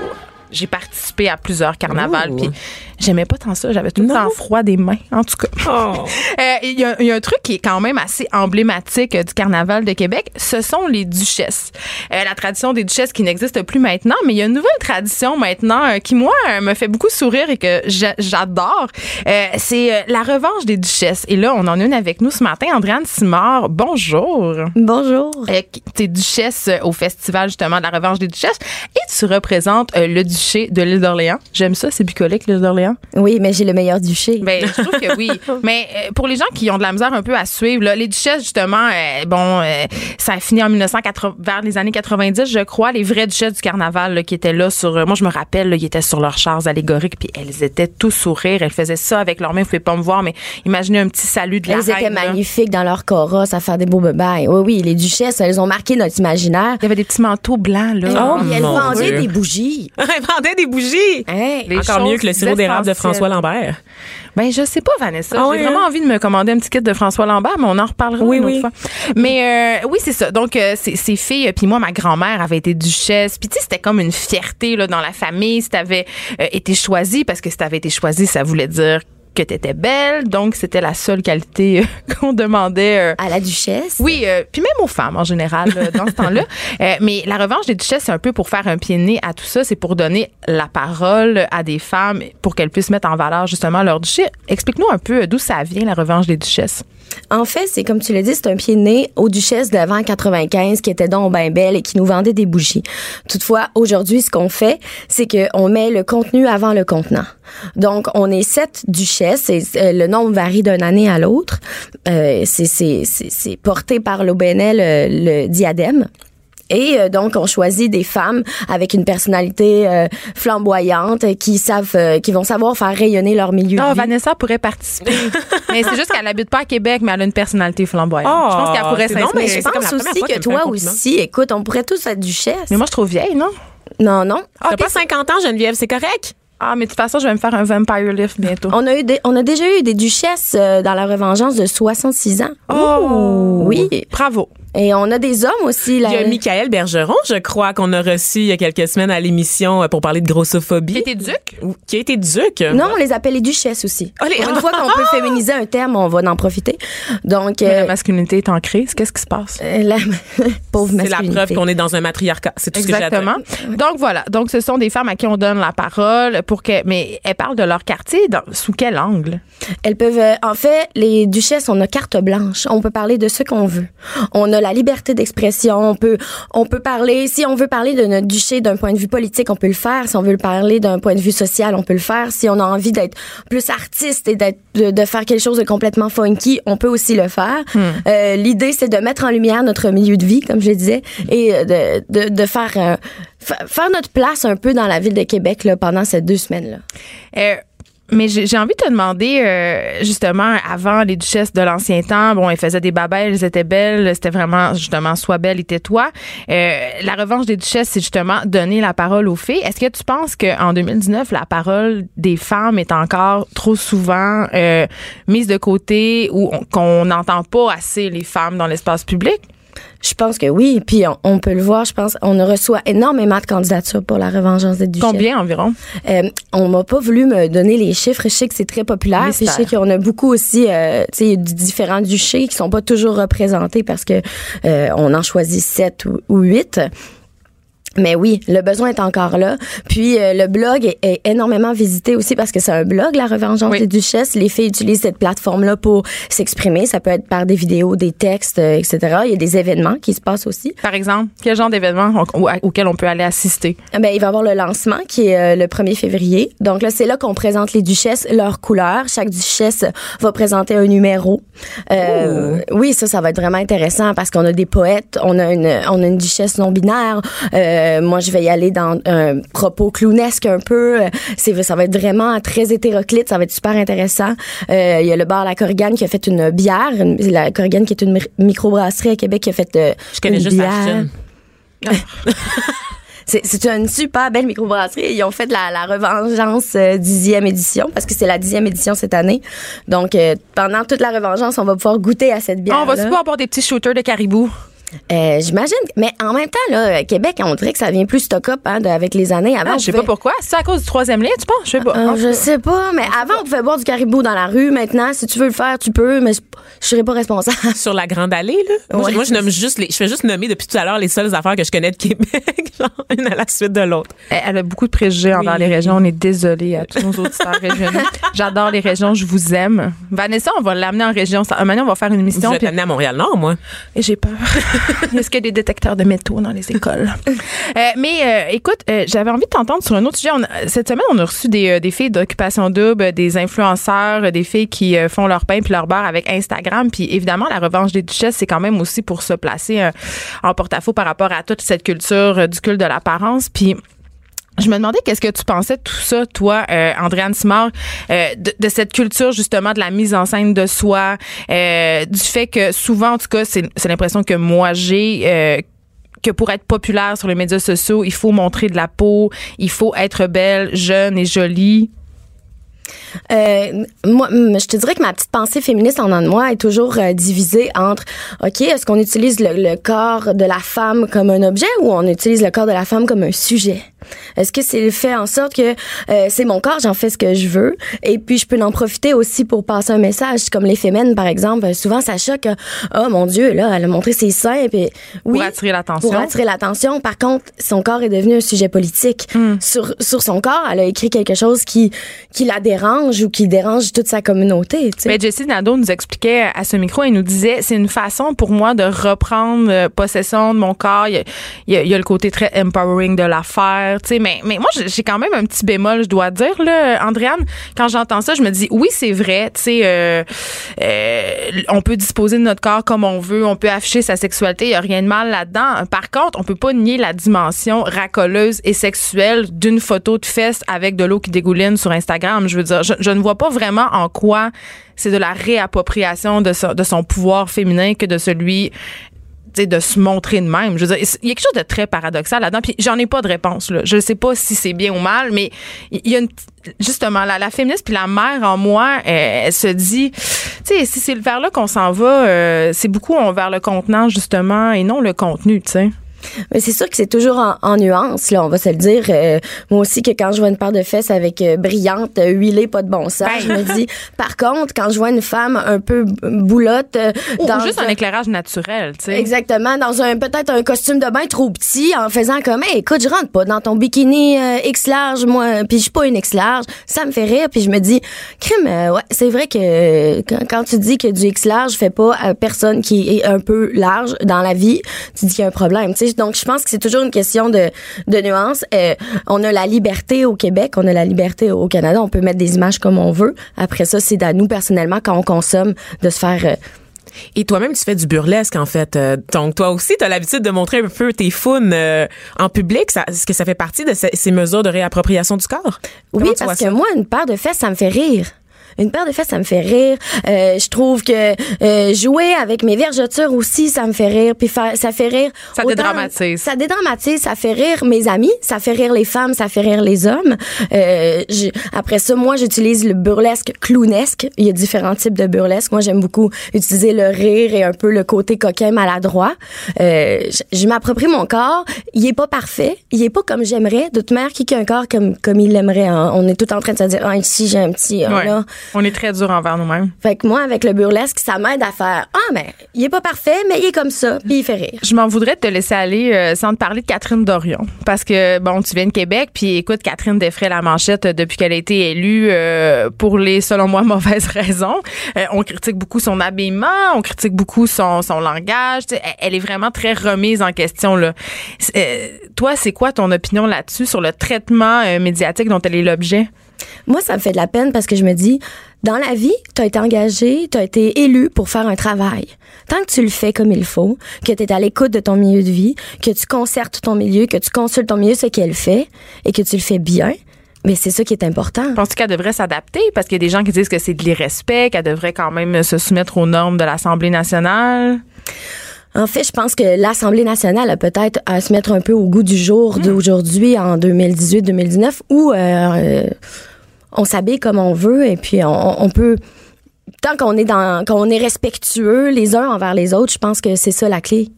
Speaker 1: j'ai participé à plusieurs carnavals. Puis j'aimais pas tant ça. J'avais tout le temps froid des mains, en tout cas.
Speaker 2: Oh.
Speaker 1: Euh, Il y, a- il y a un truc qui est quand même assez emblématique euh, du carnaval de Québec, ce sont les duchesses. Euh, la tradition des duchesses qui n'existe plus maintenant, mais il y a une nouvelle tradition maintenant euh, qui, moi, euh, me fait beaucoup sourire et que j'a- j'adore. Euh, c'est euh, la revanche des duchesses. Et là, on en a une avec nous ce matin, Andréane Simard. Bonjour.
Speaker 6: Bonjour.
Speaker 1: Euh, T'es duchesse euh, au festival justement de la revanche des duchesses et tu représentes euh, le duché de l'île d'Orléans. J'aime ça, c'est bucolique l'île d'Orléans.
Speaker 6: Oui, mais j'ai le meilleur duché.
Speaker 1: Ben, je trouve que oui. Mais euh, pour les gens qui ont de la misère un peu à suivre, là, les duchesses, justement, euh, bon, euh, ça a fini en 1980, vers les années 90, je crois, les vraies duchesses du carnaval là, qui étaient là sur. moi, je me rappelle, là, ils étaient sur leurs chars allégoriques, puis elles étaient tous sourires. Elles faisaient ça avec leurs mains. Vous pouvez pas me voir, mais imaginez un petit salut de la
Speaker 6: Elles étaient
Speaker 1: là.
Speaker 6: magnifiques dans leur carrosse à faire des beaux. Oui, oui, les duchesses, elles ont marqué notre imaginaire.
Speaker 1: Il y avait des petits manteaux blancs, là.
Speaker 6: Oh, puis elles vendaient
Speaker 2: Dieu.
Speaker 6: des bougies.
Speaker 2: Elle vendait des bougies.
Speaker 6: Hey.
Speaker 1: Les
Speaker 2: Encore mieux que le sirop d'érable de. François Lambert.
Speaker 1: Ben, je sais pas, Vanessa.
Speaker 2: Ah
Speaker 1: J'ai
Speaker 2: oui,
Speaker 1: vraiment
Speaker 2: hein?
Speaker 1: envie de me commander un petit kit de François Lambert, mais on en reparlera
Speaker 2: Oui,
Speaker 1: une autre
Speaker 2: oui.
Speaker 1: fois. Mais euh, oui, c'est ça. Donc, euh, ces filles, euh, puis moi, ma grand-mère avait été duchesse. Puis tu sais, c'était comme une fierté là, dans la famille si t'avais euh, été choisie, parce que si t'avais été choisie, ça voulait dire que t'étais belle. Donc, c'était la seule qualité euh, qu'on demandait. euh,
Speaker 6: À la duchesse.
Speaker 1: oui, euh, puis même aux femmes en général dans ce temps-là. Mais la revanche des duchesses, c'est un peu pour faire un pied de nez à tout ça. C'est pour donner la parole à des femmes pour qu'elles puissent mettre en valeur justement leur duché. Explique-nous un peu d'où ça vient la revanche des duchesses?
Speaker 6: En fait, c'est comme tu l'as dit, c'est un pied de nez aux duchesses d'avant 95 qui étaient donc bien belles et qui nous vendaient des bougies. Toutefois, aujourd'hui, ce qu'on fait, c'est qu'on met le contenu avant le contenant. Donc, on est sept duchesses et euh, le nombre varie d'une année à l'autre. Euh, c'est- porté par l'OBNL, le, le diadème. Et euh, donc, on choisit des femmes avec une personnalité euh, flamboyante qui savent, euh, qui vont savoir faire rayonner leur milieu
Speaker 1: Ah,
Speaker 6: de vie.
Speaker 1: Vanessa pourrait participer. mais c'est juste qu'elle habite pas à Québec, mais elle a une personnalité flamboyante.
Speaker 2: Ah,
Speaker 1: je pense qu'elle pourrait
Speaker 2: c'est non,
Speaker 1: s'inscrire.
Speaker 2: mais
Speaker 6: je pense aussi que toi aussi, écoute, on pourrait tous être duchesse.
Speaker 1: Mais moi, je trouve vieille, non?
Speaker 6: Non, non.
Speaker 2: T'as pas 50 ans, Geneviève, c'est correct?
Speaker 1: Ah, mais de toute façon, je vais me faire un vampire lift bientôt.
Speaker 6: On a, eu des- on a déjà eu des duchesses euh, dans la revengeance de 66 ans.
Speaker 1: Oh!
Speaker 6: Oui.
Speaker 1: Bravo.
Speaker 6: Et on a des hommes aussi. Là.
Speaker 2: Il y a Michael Bergeron, je crois, qu'on a reçu il y a quelques semaines à l'émission euh, pour parler de grossophobie.
Speaker 1: T'es duc?
Speaker 2: Ou- Qui a été duc.
Speaker 6: Non, on les appelle les duchesses aussi.
Speaker 2: Ah, les-
Speaker 6: une fois qu'on peut féminiser un terme, on va en profiter. Donc,
Speaker 1: Mais
Speaker 6: euh,
Speaker 1: La masculinité est en crise. Qu'est-ce qui se passe?
Speaker 6: euh, la pauvre
Speaker 2: C'est la
Speaker 6: masculinité.
Speaker 2: preuve qu'on est dans un matriarcat. C'est tout ce que j'ai.
Speaker 1: Exactement. Donc voilà. Donc ce sont des femmes à qui on donne la parole pour que. Mais elles parlent de leur quartier dans- sous quel angle?
Speaker 6: Elles peuvent, en fait, les duchesses, on a carte blanche. On peut parler de ce qu'on veut. On a la liberté d'expression. On peut, on peut parler, si on veut parler de notre duché d'un point de vue politique, on peut le faire. Si on veut le parler d'un point de vue social, on peut le faire. Si on a envie d'être plus artiste et d'être, de, de faire quelque chose de complètement funky, on peut aussi le faire. Euh, l'idée, c'est de mettre en lumière notre milieu de vie, comme je le disais, et euh, de, de, de faire, euh, fa- faire notre place un peu dans la ville de Québec là, pendant ces deux semaines-là.
Speaker 1: Euh, mais j'ai envie de te demander, euh, justement, avant les duchesses de l'ancien temps, bon, elles faisaient des babelles, elles étaient belles, c'était vraiment, justement, sois belle et tais-toi. Euh, la revanche des duchesses, c'est justement donner la parole aux filles. Est-ce que tu penses qu'en 2019, la parole des femmes est encore trop souvent euh, mise de côté ou on- qu'on n'entend pas assez les femmes dans l'espace public?
Speaker 6: Je pense que oui. Puis on, on peut le voir, je pense. On reçoit énormément de candidatures pour la revengeance des duchesses.
Speaker 1: Combien environ?
Speaker 6: Euh, on m'a pas voulu me donner les chiffres. Je sais que c'est très populaire. Puis je sais qu'on a beaucoup aussi, euh, différents duchés qui sont pas toujours représentés parce que euh, on en choisit sept ou, ou huit. Mais oui, le besoin est encore là. Puis euh, le blog est, est énormément visité aussi parce que c'est un blog, la revengeance
Speaker 1: Oui.
Speaker 6: des duchesses. Les filles utilisent cette plateforme-là pour s'exprimer. Ça peut être par des vidéos, des textes, euh, etc. Il y a des événements qui se passent aussi.
Speaker 1: Par exemple, quel genre d'événement au- au- auquel on peut aller assister?
Speaker 6: Ah Ben, il va y avoir le lancement qui est euh, le 1er février. Donc là, c'est là qu'on présente les duchesses, leurs couleurs. Chaque duchesse va présenter un numéro. Euh, Oui, ça, ça va être vraiment intéressant parce qu'on a des poètes, on a une, on a une duchesse non binaire. Euh, moi, je vais y aller dans un propos clownesque un peu. Euh, C'est, ça va être vraiment très hétéroclite. Ça va être super intéressant. Euh, il y a le bar La Corrigane qui a fait une bière. La Corrigane qui est une mi- microbrasserie à Québec qui a fait euh,
Speaker 2: Je connais
Speaker 6: une
Speaker 2: juste
Speaker 6: bière. C'est, c'est une super belle microbrasserie. Ils ont fait la, la revengeance euh, dixième édition parce que c'est la dixième édition cette année. Donc, euh, pendant toute la revengeance, on va pouvoir goûter à cette bière.
Speaker 1: Ah, on va pouvoir boire des petits shooters de caribou.
Speaker 6: Euh, J'imagine. Mais en même temps, là, Québec, on dirait que ça vient plus stock-up hein, avec les années. Avant,
Speaker 1: Ah, je sais
Speaker 6: pouvait-
Speaker 1: pas pourquoi. C'est à cause du troisième lien, tu penses? Je sais pas.
Speaker 6: Euh,
Speaker 1: Ah,
Speaker 6: je sais pas, mais avant, on pouvait boire du caribou dans la rue. Maintenant, si tu veux le faire, tu peux, mais je je serais pas responsable.
Speaker 2: Sur la Grande Allée, là? Moi,
Speaker 6: Ouais.
Speaker 2: je- moi, je nomme juste les, je fais juste nommer depuis tout à l'heure les seules affaires que je connais de Québec, genre une à la suite de l'autre.
Speaker 1: Elle elle a beaucoup de préjugés envers les régions. On est désolé à tous nos auditeurs régionaux. J'adore les régions, je vous aime. Vanessa, on va l'amener en région. Ça- Un moment, on va faire une
Speaker 2: Je
Speaker 1: émission.
Speaker 2: vais t'amener à Montréal-Nord, moi.
Speaker 1: Et j'ai peur. Est-ce qu'il y a des détecteurs de métaux dans les écoles? Euh, mais euh, écoute, euh, j'avais envie de t'entendre sur un autre sujet. Cette semaine, on a reçu des, des filles d'occupation double, des influenceurs, des filles qui font leur pain puis leur beurre avec Instagram. Puis évidemment, la revanche des duchesses, c'est quand même aussi pour se placer en porte-à-faux par rapport à toute cette culture du culte de l'apparence. Puis je me demandais qu'est-ce que tu pensais de tout ça, toi, euh, Andréane Simard, euh, de, cette culture justement de la mise en scène de soi, euh, du fait que souvent, en tout cas, c'est c'est l'impression que moi j'ai. euh, que pour être populaire sur les médias sociaux, il faut montrer de la peau, il faut être belle, jeune et jolie.
Speaker 6: Euh, moi, mm, je te dirais que ma petite pensée féministe en dedans de moi est toujours euh, divisée entre, OK, est-ce qu'on utilise le, le corps de la femme comme un objet ou on utilise le corps de la femme comme un sujet? Est-ce que c'est fait en sorte que euh, c'est mon corps, j'en fais ce que je veux, et puis je peux en profiter aussi pour passer un message, comme les féminines, par exemple? Souvent, ça choque. Oh mon Dieu, là, elle a montré ses seins, puis oui,
Speaker 1: Pour attirer l'attention.
Speaker 6: pour attirer l'attention. Par contre, son corps est devenu un sujet politique. Sur, sur son corps, elle a écrit quelque chose qui, qui la dérange ou qui dérange toute sa communauté.
Speaker 1: Mais Jessie Nadeau nous expliquait à ce micro, elle nous disait, c'est une façon pour moi de reprendre euh, possession de mon corps. Il y a, il y a- il y a le côté très empowering de l'affaire, tu sais. Mais, mais moi, j'ai quand même un petit bémol, je dois dire, là, Andréane. Quand j'entends ça, je me dis, oui, c'est vrai, tu sais, euh, euh, on peut disposer de notre corps comme on veut, on peut afficher sa sexualité, il y a rien de mal là-dedans. Par contre, on peut pas nier la dimension racoleuse et sexuelle d'une photo de fesses avec de l'eau qui dégouline sur Instagram. Je veux je, ne vois pas vraiment en quoi c'est de la réappropriation de, son- pouvoir féminin que de celui de se montrer de même. Il y a quelque chose de très paradoxal là-dedans. Puis j'en ai pas de réponse. Là. Je sais pas si c'est bien ou mal, mais il y a une, justement la, féministe puis la mère en moi, elle se dit, tu sais, si c'est vers là qu'on s'en va, euh, c'est beaucoup vers le contenant justement et non le contenu.
Speaker 6: Mais c'est sûr que c'est toujours en, en nuance, là, on va se le dire. Euh, moi aussi, que quand je vois une paire de fesses avec euh, brillante, euh, huilée, pas de bon sens,
Speaker 1: Ben.
Speaker 6: je me dis, par contre, quand je vois une femme un peu boulotte, euh,
Speaker 1: Ou
Speaker 6: dans
Speaker 1: juste un éclairage naturel, tu sais.
Speaker 6: Exactement, dans un peut-être un costume de bain trop petit, en faisant comme, hey, écoute, je rentre pas dans ton bikini euh, X large, moi, puis je suis pas une X large, ça me fait rire, puis je me dis, crime, euh, ouais, c'est vrai que quand, quand tu dis que du X large fait pas à personne qui est un peu large dans la vie, tu dis qu'il y a un problème, tu sais. Donc je pense que c'est toujours une question de de nuance. Euh, on a la liberté au Québec, on a la liberté au Canada, on peut mettre des images comme on veut. Après ça, c'est à nous personnellement quand on consomme de se faire euh,
Speaker 2: Et toi-même, tu fais du burlesque, en fait. Euh, donc, toi aussi, tu as l'habitude de montrer un peu tes founes euh, en public. Est-ce que ça fait partie de ces, ces mesures de réappropriation du corps?
Speaker 6: Oui,
Speaker 2: Comment
Speaker 6: parce que moi, une paire de fesses, ça me fait rire. Une paire de fesses, ça me fait rire. Euh, je trouve que euh, jouer avec mes vergetures aussi, ça me fait rire. Puis faire, ça fait rire.
Speaker 1: Ça
Speaker 6: autant-
Speaker 1: dédramatise.
Speaker 6: Ça dédramatise. Ça fait rire mes amis. Ça fait rire les femmes. Ça fait rire les hommes. Euh, j'ai- après ça, moi, j'utilise le burlesque clownesque. Il y a différents types de burlesque. Moi, j'aime beaucoup utiliser le rire et un peu le côté coquin maladroit. Euh, je je m'approprie mon corps. Il est pas parfait. Il est pas comme j'aimerais. De toute manière, qui a un corps comme comme il l'aimerait. hein? On est tout en train de se dire, ah ici j'ai un petit, ah,
Speaker 1: Ouais.
Speaker 6: là.
Speaker 1: On est très dur envers nous-mêmes.
Speaker 6: Fait que moi, avec le burlesque, ça m'aide à faire, ah mais il est pas parfait, mais il est comme ça, puis il fait rire.
Speaker 1: Je m'en voudrais de te laisser aller euh, sans te parler de Catherine Dorion. Parce que, bon, tu viens de Québec, puis écoute, Catherine défrait la manchette depuis qu'elle a été élue euh, pour les, selon moi, mauvaises raisons. Euh, on critique beaucoup son habillement, on critique beaucoup son, son langage. Elle, est vraiment très remise en question. Là. Euh, toi, c'est quoi ton opinion là-dessus sur le traitement euh, médiatique dont elle est l'objet?
Speaker 6: Moi, ça me fait de la peine parce que je me dis, dans la vie, tu as été engagé, tu as été élu pour faire un travail. Tant que tu le fais comme il faut, que tu es à l'écoute de ton milieu de vie, que tu concertes ton milieu, que tu consultes ton milieu, ce qu'elle fait, et que tu le fais bien, mais c'est ça qui est important.
Speaker 1: Penses-tu qu'elle devrait s'adapter? Parce qu'il y a des gens qui disent que c'est de l'irrespect, qu'elle devrait quand même se soumettre aux normes de l'Assemblée nationale.
Speaker 6: En fait, je pense que l'Assemblée nationale a peut-être à se mettre un peu au goût du jour d'aujourd'hui, en 2018-2019, où euh, euh, on s'habille comme on veut et puis on, on peut tant qu'on est dans, qu'on est respectueux les uns envers les autres, je pense que c'est ça la clé.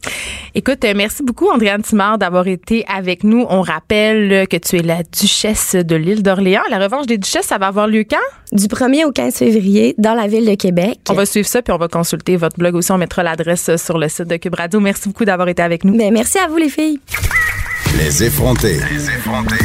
Speaker 1: Écoute, euh, merci beaucoup, Andréane Timard, d'avoir été avec nous. On rappelle que tu es la duchesse de l'île d'Orléans. La revanche des duchesses, ça va avoir lieu quand?
Speaker 6: Du 1er au 15 février, dans la ville de Québec.
Speaker 1: On va suivre ça, puis on va consulter votre blog aussi. On mettra l'adresse sur le site de Cube Radio. Merci beaucoup d'avoir été avec nous.
Speaker 6: Ben, merci à vous, les filles.
Speaker 4: Les effrontés. Les effrontés.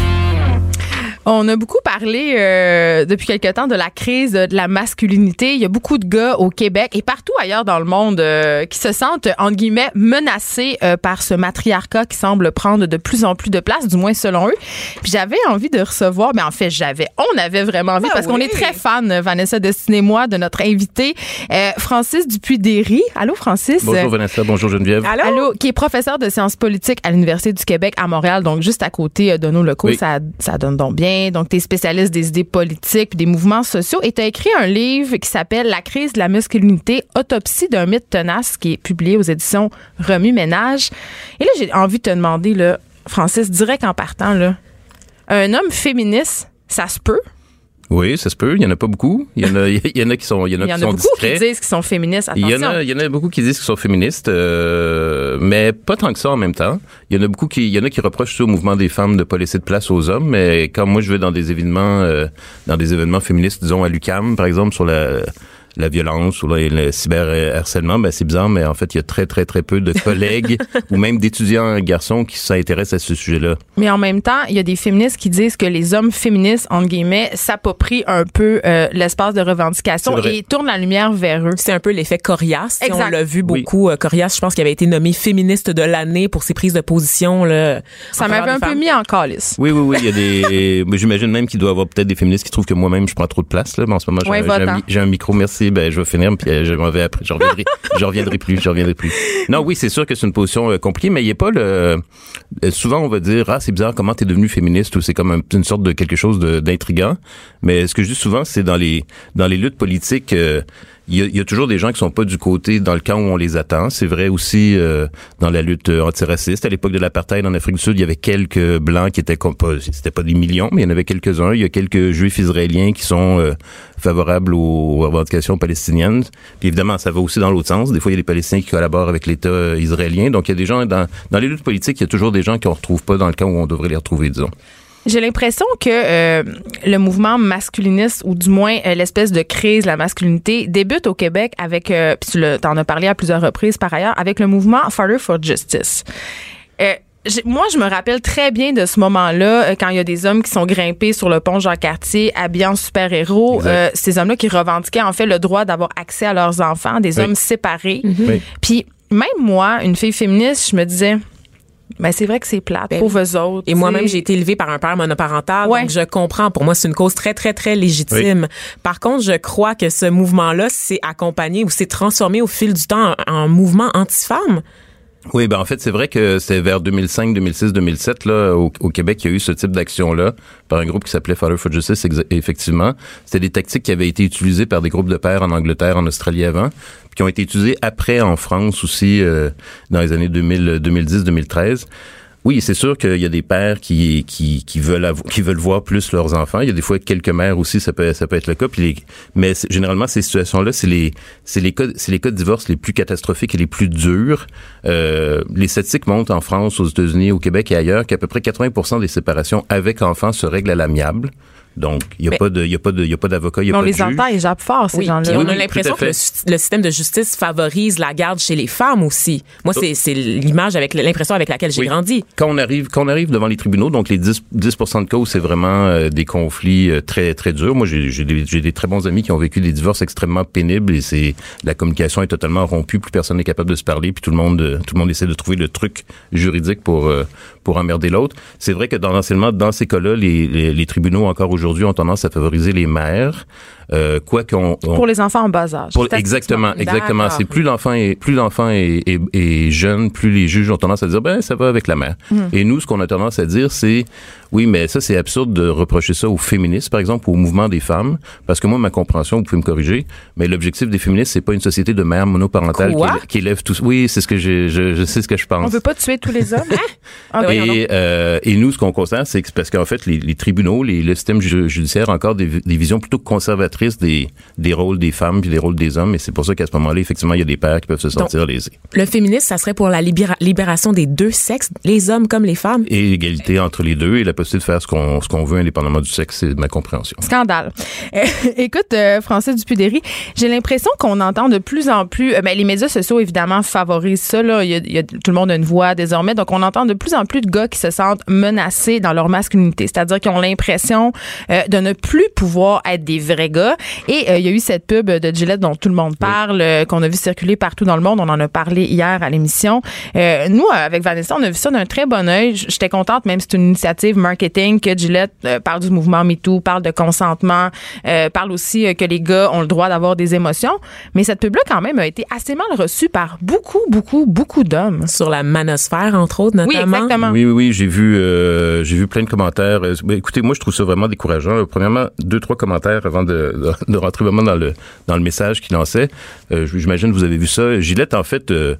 Speaker 1: On a beaucoup parlé euh, depuis quelque temps de la crise de la masculinité. Il y a beaucoup de gars au Québec et partout ailleurs dans le monde euh, qui se sentent, entre guillemets, menacés euh, par ce matriarcat qui semble prendre de plus en plus de place, du moins selon eux. Puis j'avais envie de recevoir, mais en fait j'avais, on avait vraiment envie
Speaker 2: Ah
Speaker 1: parce qu'on est très fan, Vanessa Destinée et moi, de notre invité, euh, Francis Dupuis-Derry. Allô Francis?
Speaker 7: Bonjour Vanessa, bonjour Geneviève.
Speaker 2: Allô?
Speaker 1: Allô, qui est professeur de sciences politiques à l'Université du Québec à Montréal, donc juste à côté de nos locaux.
Speaker 7: Oui.
Speaker 1: Ça, ça donne donc bien. Donc, tu es spécialiste des idées politiques des mouvements sociaux et tu as écrit un livre qui s'appelle La crise de la masculinité, autopsie d'un mythe tenace, qui est publié aux éditions Remue Ménage. Et là, j'ai envie de te demander, Francis, direct en partant, là, un homme féministe, ça se peut?
Speaker 7: Oui, ça se peut. Il y en a pas beaucoup. Il y en a, il y en a qui sont, il y en a
Speaker 1: Il y en
Speaker 7: qui
Speaker 1: a
Speaker 7: sont
Speaker 1: beaucoup
Speaker 7: discrets.
Speaker 1: qui disent qu'ils sont féministes.
Speaker 7: Il y en a, il y en a beaucoup qui disent qu'ils sont féministes, euh, mais pas tant que ça en même temps. Il y en a beaucoup qui, il y en a qui reprochent ça au mouvement des femmes de pas laisser de place aux hommes. Mais quand moi je vais dans des événements, euh, dans des événements féministes, disons à l'UCAM par exemple sur la la violence ou là, le cyberharcèlement, ben c'est bizarre, mais en fait, il y a très, très, très peu de collègues ou même d'étudiants garçons qui s'intéressent à ce sujet-là.
Speaker 1: Mais en même temps, il y a des féministes qui disent que les hommes féministes, entre guillemets, s'approprient un peu euh, l'espace de revendication et tournent la lumière vers eux.
Speaker 2: C'est un peu l'effet Corias. si. On l'a vu
Speaker 7: Oui.
Speaker 2: beaucoup. Euh, Corias, je pense qu'il avait été nommé féministe de l'année pour ses prises de position. Là,
Speaker 1: Ça m'avait un peu
Speaker 2: femmes.
Speaker 1: mis en calice.
Speaker 7: Oui, oui, oui. Il y a des. mais J'imagine même qu'il doit y avoir peut-être des féministes qui trouvent que moi-même je prends trop de place là. Mais en ce moment, j'ai
Speaker 1: Ouais,
Speaker 7: un- j'ai un,
Speaker 1: va-t'en.
Speaker 7: mi- j'ai un micro. Merci. Ben, je vais finir. Puis euh, je m'en vais après. Je reviendrai. je reviendrai plus. Je reviendrai plus. Non, oui, c'est sûr que c'est une position euh, compliquée, mais il n'y a pas le. euh, souvent, on va dire ah c'est bizarre comment t'es devenu féministe ou c'est comme un- une sorte de quelque chose d'intrigant. Mais ce que je dis souvent, c'est dans les dans les luttes politiques. euh, il y, a, y a toujours des gens qui sont pas du côté dans le camp où on les attend. C'est vrai aussi euh, dans la lutte euh, antiraciste. À l'époque de l'apartheid en Afrique du Sud, il y avait quelques blancs qui étaient pas, c'était pas des millions, mais il y en avait quelques-uns. Il y a quelques juifs israéliens qui sont euh, favorables aux revendications palestiniennes. Évidemment, ça va aussi dans l'autre sens. Des fois, il y a des Palestiniens qui collaborent avec l'État euh, israélien. Donc, il y a des gens dans dans les luttes politiques, il y a toujours des gens qu'on retrouve pas dans le camp où on devrait les retrouver, disons.
Speaker 1: J'ai l'impression que euh, le mouvement masculiniste, ou du moins euh, l'espèce de crise de la masculinité, débute au Québec avec, euh, puis tu t'en as parlé à plusieurs reprises par ailleurs, avec le mouvement Father for Justice. Euh, moi, je me rappelle très bien de ce moment-là, euh, quand il y a des hommes qui sont grimpés sur le pont Jean-Cartier, habillés en super-héros. Euh, ces hommes-là qui revendiquaient en fait le droit d'avoir accès à leurs enfants, des
Speaker 7: Oui.
Speaker 1: hommes séparés.
Speaker 7: Oui.
Speaker 1: Puis même moi, une fille féministe, je me disais, ben c'est vrai que c'est plate,
Speaker 2: Ben
Speaker 1: pour eux autres.
Speaker 2: Et moi-même, j'ai été élevée par un père monoparental,
Speaker 1: Ouais.
Speaker 2: donc je comprends. Pour moi, c'est une cause très, très, très légitime. Par contre, je crois que ce mouvement-là s'est accompagné ou s'est transformé au fil du temps en, en mouvement anti-femme.
Speaker 7: Oui, ben en fait, c'est vrai que c'est vers 2005, 2006, 2007 là au, Québec, il y a eu ce type d'action là par un groupe qui s'appelait Father for Justice effectivement. C'était des tactiques qui avaient été utilisées par des groupes de pères en Angleterre, en Australie avant, puis qui ont été utilisées après en France aussi euh, dans les années 2000 2010, 2013. Oui, c'est sûr qu'il y a des pères qui qui, veulent qui veulent voir plus leurs enfants. Il y a des fois quelques mères aussi, ça peut ça peut être le cas. Mais généralement ces situations-là, c'est les c'est les cas c'est les cas de divorce les plus catastrophiques et les plus durs. Euh, les statistiques montrent en France, aux États-Unis, au Québec et ailleurs qu'à peu près 80% des séparations avec enfants se règlent à l'amiable. Donc il y a pas de il y a pas de il y a pas d'avocat, il y a
Speaker 1: Mais on
Speaker 7: pas de
Speaker 1: les entend, ils jappent fort, ces
Speaker 2: Oui,
Speaker 1: gens-là.
Speaker 2: puis on a
Speaker 7: oui,
Speaker 2: l'impression que le, système de justice favorise la garde chez les femmes aussi. Moi, c'est c'est l'image avec l'impression avec laquelle j'ai
Speaker 7: Oui.
Speaker 2: grandi.
Speaker 7: Quand on arrive, quand on arrive devant les tribunaux, donc les 10, 10 de causes, c'est vraiment euh, des conflits euh, très très durs. Moi, j'ai j'ai des, j'ai des très bons amis qui ont vécu des divorces extrêmement pénibles et c'est la communication est totalement rompue, plus personne n'est capable de se parler, puis tout le monde euh, tout le monde essaie de trouver le truc juridique pour euh, pour emmerder l'autre. C'est vrai que dans l'enseignement, dans ces cas-là, les, les, les tribunaux encore aujourd'hui ont tendance à favoriser les mères. Euh, quoi qu'on on-
Speaker 1: Pour les enfants en bas âge.
Speaker 7: pour- exactement, exactement. C'est plus l'enfant est plus l'enfant est, est, est jeune, plus les juges ont tendance à dire ben ça va avec la mère.
Speaker 1: Hmm.
Speaker 7: Et nous, ce qu'on a tendance à dire, c'est oui, mais ça c'est absurde de reprocher ça aux féministes, par exemple, au mouvement des femmes, parce que moi, ma compréhension, vous pouvez me corriger, mais l'objectif des féministes, c'est pas une société de mères monoparentales
Speaker 2: Quoi?
Speaker 7: qui, qui élève tous. Oui, c'est ce que je, je sais ce que je pense.
Speaker 1: On veut pas tuer tous les hommes. Ah, donc.
Speaker 7: Et, euh, et nous, ce qu'on constate, c'est que parce qu'en fait, les, les tribunaux, les, le système ju- judiciaire a encore des visions plutôt conservatrices des, des rôles des femmes puis des rôles des hommes. Et c'est pour ça qu'à ce moment-là, effectivement, il y a des pères qui peuvent se sentir lésés.
Speaker 2: Le féminisme, ça serait pour la libéra- libération des deux sexes, les hommes comme les femmes?
Speaker 7: Et l'égalité entre les deux et la possibilité de faire ce qu'on ce qu'on veut indépendamment du sexe, c'est ma compréhension.
Speaker 1: Scandale. Euh, écoute, euh, Francis Dupudéry, j'ai l'impression qu'on entend de plus en plus. euh, ben, les médias sociaux, évidemment, favorisent ça. Là. Il, y a, il y a- tout le monde a une voix désormais. Donc, on entend de plus en plus de gars qui se sentent menacés dans leur masculinité. C'est-à-dire qu'ils ont l'impression euh, de ne plus pouvoir être des vrais gars. Et euh, il y a eu cette pub de Gillette dont tout le monde parle, euh, qu'on a vu circuler partout dans le monde. On en a parlé hier à l'émission. Euh, nous, euh, avec Vanessa, on a vu ça d'un très bon œil. J'étais contente, même si c'est une initiative marketing, que Gillette euh, parle du mouvement MeToo, parle de consentement, euh, parle aussi euh, que les gars ont le droit d'avoir des émotions. Mais cette pub-là, quand même, a été assez mal reçue par beaucoup, beaucoup, beaucoup d'hommes.
Speaker 2: Sur la manosphère, entre autres,
Speaker 1: Oui,
Speaker 2: notamment.
Speaker 1: exactement.
Speaker 7: Oui, oui, oui, j'ai vu, euh, j'ai vu plein de commentaires. Écoutez, moi, je trouve ça vraiment décourageant. Premièrement, deux, trois commentaires avant de, de, de rentrer vraiment dans le dans le message qu'il lançait. Euh, J'imagine que vous avez vu ça. Gillette, en fait. euh,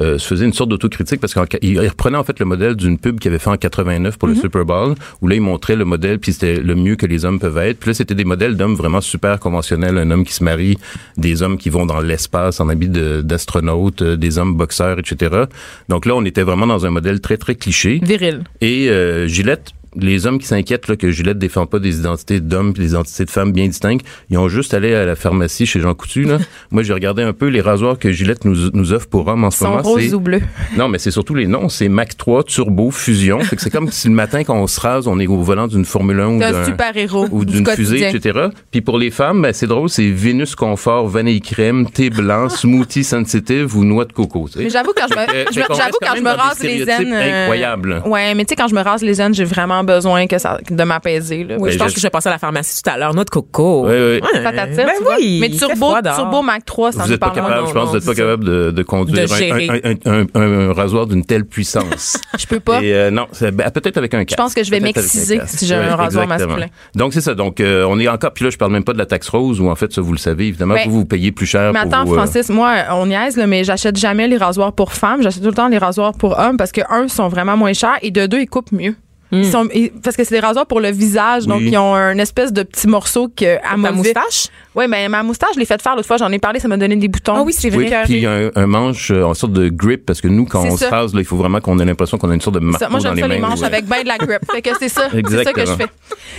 Speaker 7: euh, se faisait une sorte d'autocritique parce qu'il reprenait en fait le modèle d'une pub qu'il avait fait en 89 pour le Super Bowl où là il montrait le modèle puis c'était le mieux que les hommes peuvent être puis là c'était des modèles d'hommes vraiment super conventionnels un homme qui se marie des hommes qui vont dans l'espace en habit de- d'astronaute euh, des hommes boxeurs etc donc là on était vraiment dans un modèle très très cliché
Speaker 1: Viril.
Speaker 7: et euh, Gillette, les hommes qui s'inquiètent là, que Gillette défend pas des identités d'hommes et des identités de femmes bien distinctes, ils ont juste allé à la pharmacie chez Jean Coutu. Là. Moi, j'ai regardé un peu les rasoirs que Gillette nous, nous offre pour hommes en ce moment.
Speaker 1: roses
Speaker 7: c'est-
Speaker 1: ou bleus.
Speaker 7: Non, mais c'est surtout les noms. C'est Mac 3, Turbo, Fusion. Fait que c'est comme si le matin, quand on se rase, on est au volant d'une Formule 1 ou d'un
Speaker 1: super-héros
Speaker 7: ou
Speaker 1: du
Speaker 7: d'une fusée, etc. Puis pour les femmes, ben, c'est drôle, c'est Vénus Confort, vanille crème, thé blanc, smoothie sensitive ou noix de coco.
Speaker 1: Mais j'avoue quand je me, j'avoue
Speaker 7: reste
Speaker 1: quand je me rase les aines. euh,
Speaker 7: incroyables.
Speaker 1: Ouais, mais tu sais quand je me rase les aines, j'ai vraiment besoin que ça de m'apaiser là.
Speaker 2: Oui,
Speaker 7: Ben,
Speaker 2: je pense
Speaker 7: je-
Speaker 2: que je vais passer à la pharmacie tout à l'heure. Noix de coco.
Speaker 7: Ouais.
Speaker 1: Ça t'attire,
Speaker 2: Ben oui.
Speaker 1: Mais Turbo. Turbo Mac 3, ça
Speaker 7: Vous
Speaker 1: nous
Speaker 7: êtes pas
Speaker 1: parle.
Speaker 7: capable,
Speaker 2: non,
Speaker 7: je pense,
Speaker 2: non,
Speaker 7: vous n'êtes pas capable de, de conduire
Speaker 2: De
Speaker 7: un-
Speaker 2: gérer.
Speaker 7: un, un, un, un- un rasoir d'une telle puissance.
Speaker 1: Je peux pas.
Speaker 7: Et euh, non, ben, peut-être avec un casque.
Speaker 1: pense que je vais m'exciser si j'ai un rasoir masculin.
Speaker 7: Donc c'est ça. Donc euh, on est encore. Puis là, je parle même pas de la taxe rose où en fait ça vous le savez évidemment vous vous payez plus cher.
Speaker 1: Mais attends,
Speaker 7: euh,
Speaker 1: Francis, moi, on niaise, là, mais j'achète jamais les rasoirs pour femmes. J'achète tout le temps les rasoirs pour hommes parce que, un, sont vraiment moins chers et de deux, ils coupent mieux. Ils sont, ils- parce que c'est des rasoirs pour le visage, donc
Speaker 7: Oui.
Speaker 1: ils ont un espèce de petit morceau que à mauvais-
Speaker 2: moustache?
Speaker 1: Oui, mais ma moustache, je l'ai fait faire l'autre fois, j'en ai parlé, ça m'a donné des boutons.
Speaker 2: Ah oui, c'est
Speaker 7: Oui,
Speaker 2: vrai.
Speaker 7: puis il y a un, un manche euh, en sorte de grip parce que nous quand on
Speaker 1: ça.
Speaker 7: se rase là, il faut vraiment qu'on ait l'impression qu'on a une sorte de marteau
Speaker 1: Ça, moi,
Speaker 7: dans
Speaker 1: j'aime
Speaker 7: les
Speaker 1: ça
Speaker 7: mains.
Speaker 1: les manches
Speaker 7: ouais.
Speaker 1: avec ben de la grip. fait que c'est ça. C'est ça que je fais.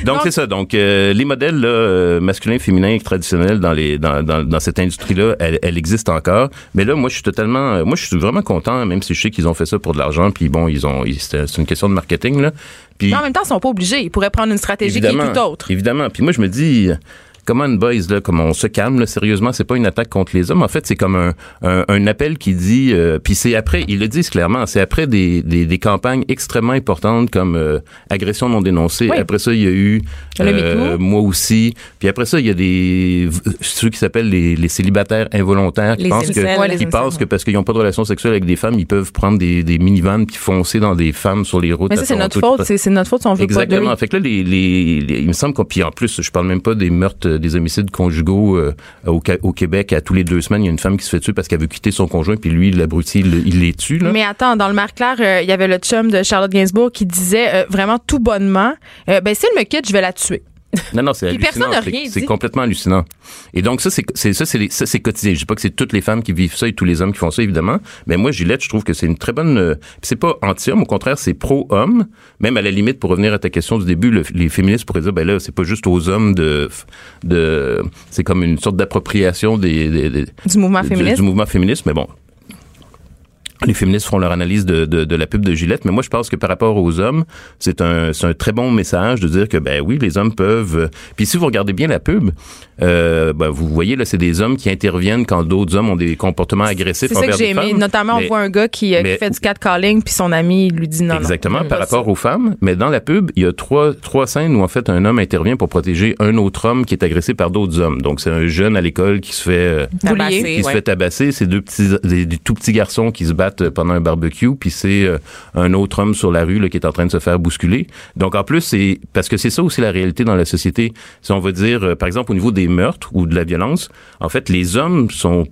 Speaker 7: Donc c'est ça. Donc euh, les modèles là, euh, masculins, féminins, traditionnels dans les dans, dans, dans cette industrie là, elle, elle existe encore. Mais là, moi je suis totalement, moi je suis vraiment content, même si je sais qu'ils ont fait ça pour de l'argent. Puis bon, ils ont, c'est une question de marketing là. Puis
Speaker 1: Mais en même temps, ils sont pas obligés. Ils pourraient prendre une stratégie qui est tout autre.
Speaker 7: Évidemment. Puis moi, je me dis, comment une boys, là, comme on se calme, là, sérieusement, c'est pas une attaque contre les hommes. En fait, c'est comme un, un, un appel qui dit, euh, puis c'est après, ils le disent clairement, c'est après des, des, des campagnes extrêmement importantes comme euh, agression non dénoncée.
Speaker 1: Oui.
Speaker 7: Après ça, il y a eu euh, moi aussi. Puis après ça, il y a des ceux qui s'appellent les, les célibataires involontaires qui
Speaker 2: Les
Speaker 7: pensent que.
Speaker 1: Ouais,
Speaker 7: qui pensent que parce qu'ils n'ont pas de relation sexuelle avec des femmes, ils peuvent prendre des, des minivans puis foncer dans des femmes sur les routes.
Speaker 1: Mais ça, c'est notre faute. C'est notre faute si on veut
Speaker 7: Exactement.
Speaker 1: pas de
Speaker 7: Fait que là, les, les, les- il me semble qu'on, puis en plus, je parle même pas des meurtres, des homicides conjugaux euh, au, Québec. À tous les deux semaines, il y a une femme qui se fait tuer parce qu'elle veut quitter son conjoint, puis lui, l'abruti, il, il les tue. Là.
Speaker 1: Mais attends, dans le Marie-Claire, euh, il y avait le chum de Charlotte Gainsbourg qui disait euh, vraiment tout bonnement, euh, ben si elle me quitte, je vais la tuer.
Speaker 7: Non, non, c'est hallucinant. C'est-
Speaker 1: rien
Speaker 7: C'est
Speaker 1: dit.
Speaker 7: complètement hallucinant. Et donc ça, c'est ça, c'est les- ça, c'est quotidien. Je dis pas que c'est toutes les femmes qui vivent ça et tous les hommes qui font ça, évidemment. Mais moi, Gillette, je trouve que c'est une très bonne. euh, c'est pas anti-homme, au contraire, c'est pro-homme. Même à la limite, pour revenir à ta question du début, le- les féministes pourraient dire, ben là, c'est pas juste aux hommes de, de, c'est comme une sorte d'appropriation des, des- des-
Speaker 1: Du mouvement
Speaker 7: du-
Speaker 1: féministe.
Speaker 7: Du, mouvement féministe, mais bon. Les féministes feront leur analyse de, de, de, la pub de Gillette, mais moi je pense que par rapport aux hommes, c'est un, c'est un très bon message de dire que ben oui, les hommes peuvent. euh, Puis si vous regardez bien la pub, euh, ben, vous voyez là, c'est des hommes qui interviennent quand d'autres hommes ont des comportements agressifs
Speaker 1: C'est ça que j'ai aimé. Notamment,
Speaker 7: Mais-
Speaker 1: on voit un gars qui, euh, qui fait du catcalling, puis son ami lui dit non.
Speaker 7: Exactement,
Speaker 1: j'aime
Speaker 7: par rapport aux femmes. Mais dans la pub, il y a trois, trois scènes où en fait un homme intervient pour protéger un autre homme qui est agressé par d'autres hommes. Donc c'est un jeune à l'école qui se fait euh,
Speaker 2: Tabassé,
Speaker 1: Boulier.
Speaker 7: qui se fait tabasser, c'est deux petits des, des tout petits garçons qui se battent pendant un barbecue, puis c'est euh, un autre homme sur la rue qui est en train de se faire bousculer. Donc en plus c'est parce que c'est ça aussi la réalité dans la société. Si on va dire euh, par exemple au niveau des meurtres ou de la violence, en fait les hommes sont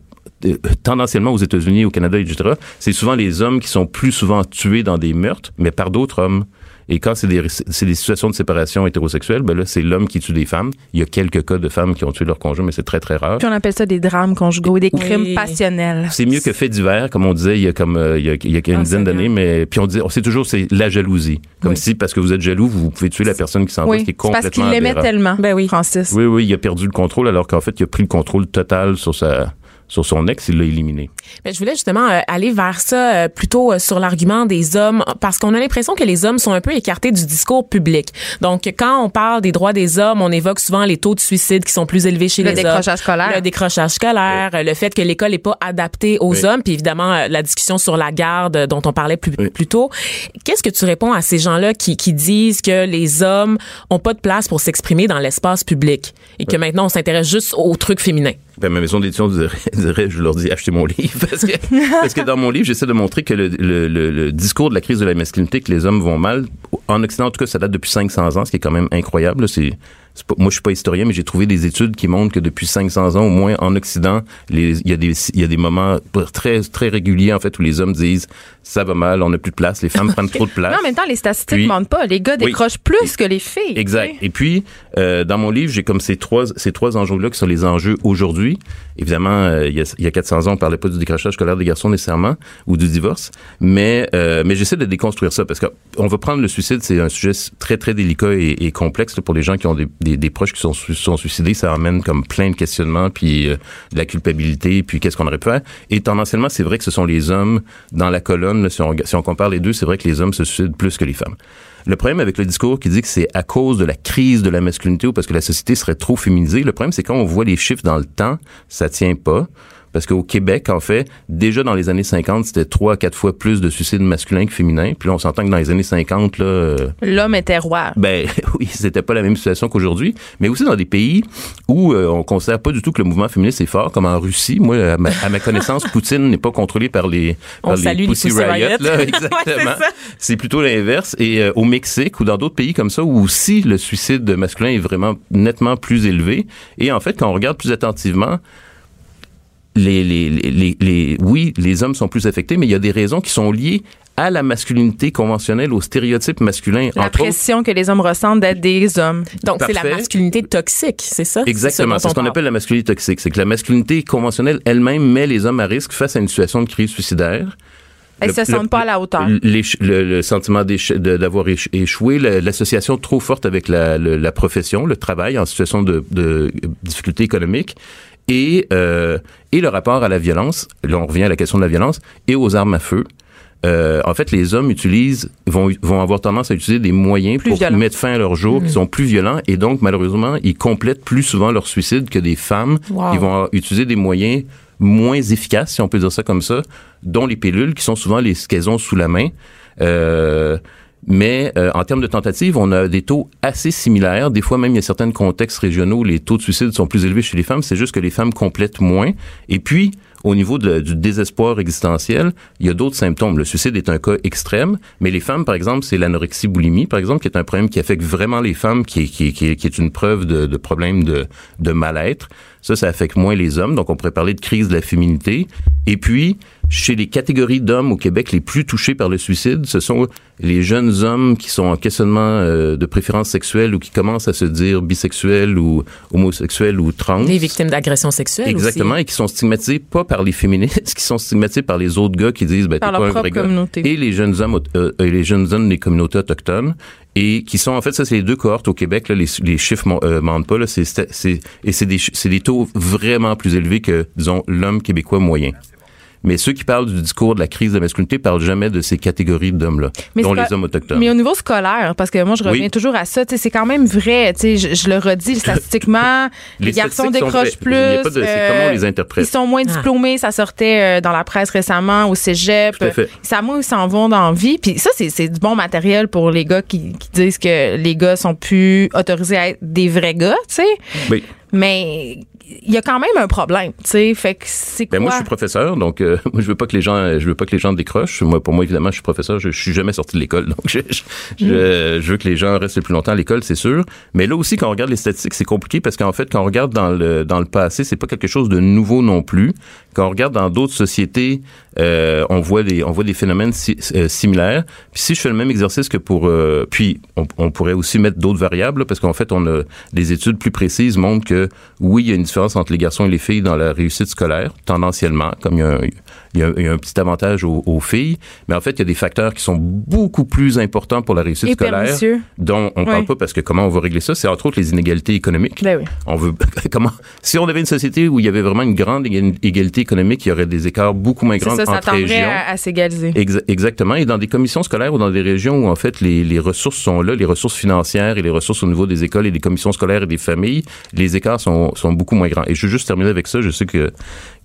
Speaker 7: euh, tendanciellement aux États-Unis, au Canada, etc., c'est souvent les hommes qui sont plus souvent tués dans des meurtres, mais par d'autres hommes. Et quand c'est des, c'est des situations de séparation hétérosexuelle, ben là, c'est l'homme qui tue des femmes. Il y a quelques cas de femmes qui ont tué leur conjoint, mais c'est très, très rare.
Speaker 1: Puis on appelle ça des drames conjugaux, des
Speaker 2: Oui.
Speaker 1: crimes passionnels.
Speaker 7: C'est mieux que fait divers, comme on disait il y a comme euh, il y a, il y a une
Speaker 2: Ah,
Speaker 7: dizaine d'années, mais puis on dit, on sait toujours c'est la jalousie, comme
Speaker 2: Oui.
Speaker 7: si parce que vous êtes jaloux, vous pouvez tuer la personne qui s'en va,
Speaker 1: Oui,
Speaker 7: qui est
Speaker 1: c'est parce
Speaker 7: complètement
Speaker 1: qu'il l'aimait tellement,
Speaker 2: Ben oui.
Speaker 1: Francis.
Speaker 7: Oui, oui, il a perdu le contrôle alors qu'en fait il a pris le contrôle total sur sa sur son ex, il l'a éliminé.
Speaker 2: Mais je voulais justement euh, aller vers ça euh, plutôt euh, sur l'argument des hommes parce qu'on a l'impression que les hommes sont un peu écartés du discours public. Donc quand on parle des droits des hommes, on évoque souvent les taux de suicide qui sont plus élevés chez
Speaker 1: Le
Speaker 2: les hommes.
Speaker 1: décrochage scolaire.
Speaker 2: Le décrochage scolaire, euh, le fait que l'école n'est pas adaptée aux
Speaker 7: Oui.
Speaker 2: hommes, puis évidemment euh, la discussion sur la garde euh, dont on parlait plus,
Speaker 7: Oui.
Speaker 2: plus tôt. Qu'est-ce que tu réponds à ces gens-là qui, qui disent que les hommes ont pas de place pour s'exprimer dans l'espace public? Et que maintenant on s'intéresse juste aux trucs féminins?
Speaker 7: Ben, ma maison d'édition dirait, dirait, je leur dis, achetez mon livre. Parce que, parce que dans mon livre, j'essaie de montrer que le, le, le, le discours de la crise de la masculinité, que les hommes vont mal, en Occident, en tout cas, ça date depuis 500 ans, ce qui est quand même incroyable. c'est pas- moi, je suis pas historien, mais j'ai trouvé des études qui montrent que depuis 500 ans, au moins en Occident, il y a des, y a des moments très, très réguliers, en fait, où les hommes disent, ça va mal, on n'a plus de place, les femmes prennent trop de place.
Speaker 1: Mais en même temps, les statistiques
Speaker 7: Puis-
Speaker 1: mentent pas. Les gars
Speaker 7: Oui.
Speaker 1: décrochent plus que les filles.
Speaker 7: Exact. Et puis, euh, dans mon livre, j'ai comme ces trois, ces trois enjeux-là qui sont les enjeux aujourd'hui. Évidemment, euh, il, y a, il y a 400 ans, on parlait pas du décrochage scolaire des garçons nécessairement ou du divorce, mais euh, mais j'essaie de déconstruire ça parce que on va prendre le suicide, c'est un sujet très très délicat et, et complexe là, pour les gens qui ont des, des, des proches qui sont, sont suicidés. Ça amène comme plein de questionnements, puis euh, de la culpabilité, puis qu'est-ce qu'on aurait pu faire. Et tendanciellement, c'est vrai que ce sont les hommes dans la colonne. si, on, si on compare les deux, c'est vrai que les hommes se suicident plus que les femmes. Le problème avec le discours qui dit que c'est à cause de la crise de la masculinité ou parce que la société serait trop féminisée, le problème c'est quand on voit les chiffres dans le temps, ça tient pas. Parce qu'au Québec, en fait, déjà dans les années 50, c'était trois à quatre fois plus de suicides masculins que féminins. Puis là, on s'entend que dans les années 50, là, euh,
Speaker 1: L'homme était roi.
Speaker 7: ben oui, c'était pas la même situation qu'aujourd'hui, mais aussi dans des pays où euh, on considère pas du tout que le mouvement féministe est fort, comme en Russie. Moi, à ma, à ma connaissance, Poutine n'est pas contrôlé par les,
Speaker 2: On
Speaker 7: par
Speaker 2: salue les
Speaker 7: Pussy
Speaker 2: Pussy
Speaker 7: Riot,
Speaker 2: Riot.
Speaker 7: là, exactement.
Speaker 2: c'est
Speaker 7: plutôt l'inverse. Et euh, au Mexique ou dans d'autres pays comme ça, où aussi le suicide masculin est vraiment nettement plus élevé. Et en fait, quand on regarde plus attentivement, les, les, les, les, oui, les hommes sont plus affectés, mais il y a des raisons qui sont liées à la masculinité conventionnelle, aux stéréotypes masculins.
Speaker 1: La
Speaker 7: entre autres.
Speaker 1: pression que les hommes ressentent d'être des hommes.
Speaker 2: Donc c'est la masculinité toxique, c'est ça?
Speaker 7: Exactement, c'est ce qu'on appelle la masculinité toxique. C'est que la masculinité conventionnelle elle-même met les hommes à risque face à une situation de crise suicidaire.
Speaker 1: Elles
Speaker 7: Le-
Speaker 1: se
Speaker 7: le-
Speaker 1: sentent pas à la hauteur.
Speaker 7: Le, le sentiment d'avoir éch- échoué, l'association trop forte avec la, le- la profession, le travail en situation de, de difficulté économique et, euh, et le rapport à la violence. Là, on revient à la question de la violence et aux armes à feu. Euh, en fait, les hommes utilisent vont vont avoir tendance à utiliser des moyens
Speaker 1: Plus
Speaker 7: pour mettre fin à leur jour qui sont plus violents et donc malheureusement ils complètent plus souvent leur suicide que des femmes
Speaker 1: Wow.
Speaker 7: qui vont utiliser des moyens moins efficaces, si on peut dire ça comme ça, dont les pilules qui sont souvent les ce qu'elles ont sous la main. Euh, mais euh, en termes de tentatives, on a des taux assez similaires. Des fois même, il y a certains contextes régionaux où les taux de suicide sont plus élevés chez les femmes. C'est juste que les femmes complètent moins. Et puis, au niveau du désespoir existentiel, il y a d'autres symptômes. Le suicide est un cas extrême, mais les femmes, par exemple, c'est l'anorexie-boulimie, par exemple, qui est un problème qui affecte vraiment les femmes, qui est, une preuve de, de problème de mal-être. Ça, ça affecte moins les hommes. Donc, on pourrait parler de crise de la féminité. Et puis, chez les catégories d'hommes au Québec les plus touchés par le suicide, ce sont les jeunes hommes qui sont en questionnement euh, de préférence sexuelle ou qui commencent à se dire bisexuels ou homosexuels ou trans.
Speaker 2: Les victimes d'agressions sexuelles
Speaker 7: Exactement,
Speaker 2: aussi.
Speaker 7: et qui sont stigmatisés pas par les féministes, qui sont stigmatisés par les autres gars qui disent ben t'es pas un vrai gars.
Speaker 1: communauté.
Speaker 7: Et les jeunes hommes euh, et les jeunes hommes des communautés autochtones et qui sont en fait ça c'est les deux cohortes au Québec là, les, chiffres mon- euh, mentent pas là, c'est c'est et c'est des c'est des taux vraiment plus élevés que disons l'homme québécois moyen. Mais ceux qui parlent du discours de la crise de la masculinité parlent jamais de ces catégories d'hommes-là,
Speaker 1: Mais
Speaker 7: dont
Speaker 1: c'est
Speaker 7: les
Speaker 1: pas-
Speaker 7: hommes autochtones.
Speaker 1: Mais au niveau scolaire, parce que moi, je reviens
Speaker 7: Oui.
Speaker 1: toujours à ça, tu sais, c'est quand même vrai. tu sais, Je, je le redis statistiquement, les,
Speaker 7: Les
Speaker 1: garçons décrochent
Speaker 7: vraies. Il y a
Speaker 1: plus.
Speaker 7: pas de- c'est comment on les interprète.
Speaker 1: Ils sont moins
Speaker 2: Ah.
Speaker 1: diplômés. Ça sortait euh, dans la presse récemment, au cégep.
Speaker 7: Tout à fait.
Speaker 1: Ça, moi, ils s'en vont dans la vie. Puis ça, c'est c'est du bon matériel pour les gars qui, qui disent que les gars sont plus autorisés à être des vrais gars, tu sais.
Speaker 7: Oui.
Speaker 1: Mais il y a quand même un problème, tu sais. Fait que c'est quoi?
Speaker 7: Ben moi, je suis professeur, donc euh, moi, je veux pas que les gens, je veux pas que les gens décrochent. Moi, pour moi, évidemment, je suis professeur. Je, je suis jamais sorti de l'école, donc je, je, je- je veux que les gens restent le plus longtemps à l'école, c'est sûr. Mais là aussi, quand on regarde les statistiques, c'est compliqué parce qu'en fait, quand on regarde dans le dans le passé, c'est pas quelque chose de nouveau non plus. Quand on regarde dans d'autres sociétés, euh, on voit des on voit des phénomènes si- euh, similaires. Puis si je fais le même exercice que pour, euh, puis on, on pourrait aussi mettre d'autres variables là, parce qu'en fait, on a des études plus précises montrent que oui, il y a une différence entre les garçons et les filles dans la réussite scolaire, tendanciellement, comme il y a un, il y a, il y a un petit avantage aux, aux filles, mais en fait, il y a des facteurs qui sont beaucoup plus importants pour la réussite
Speaker 1: Et
Speaker 7: scolaire,
Speaker 1: pernicieux.
Speaker 7: dont on parle
Speaker 1: Oui.
Speaker 7: pas parce que comment on va régler ça, c'est entre autres les inégalités économiques.
Speaker 1: Ben oui.
Speaker 7: On veut comment si on avait une société où il y avait vraiment une grande éga- égalité économique, il y aurait des écarts beaucoup moins grands
Speaker 1: ça, ça
Speaker 7: entre
Speaker 1: tendrait
Speaker 7: régions.
Speaker 1: à, à s'égaliser.
Speaker 7: Exa- exactement. Et dans des commissions scolaires ou dans des régions où, en fait, les, les ressources sont là, les ressources financières et les ressources au niveau des écoles et des commissions scolaires et des familles, les écarts sont, sont beaucoup moins grands. Et je veux juste terminer avec ça. Je sais que,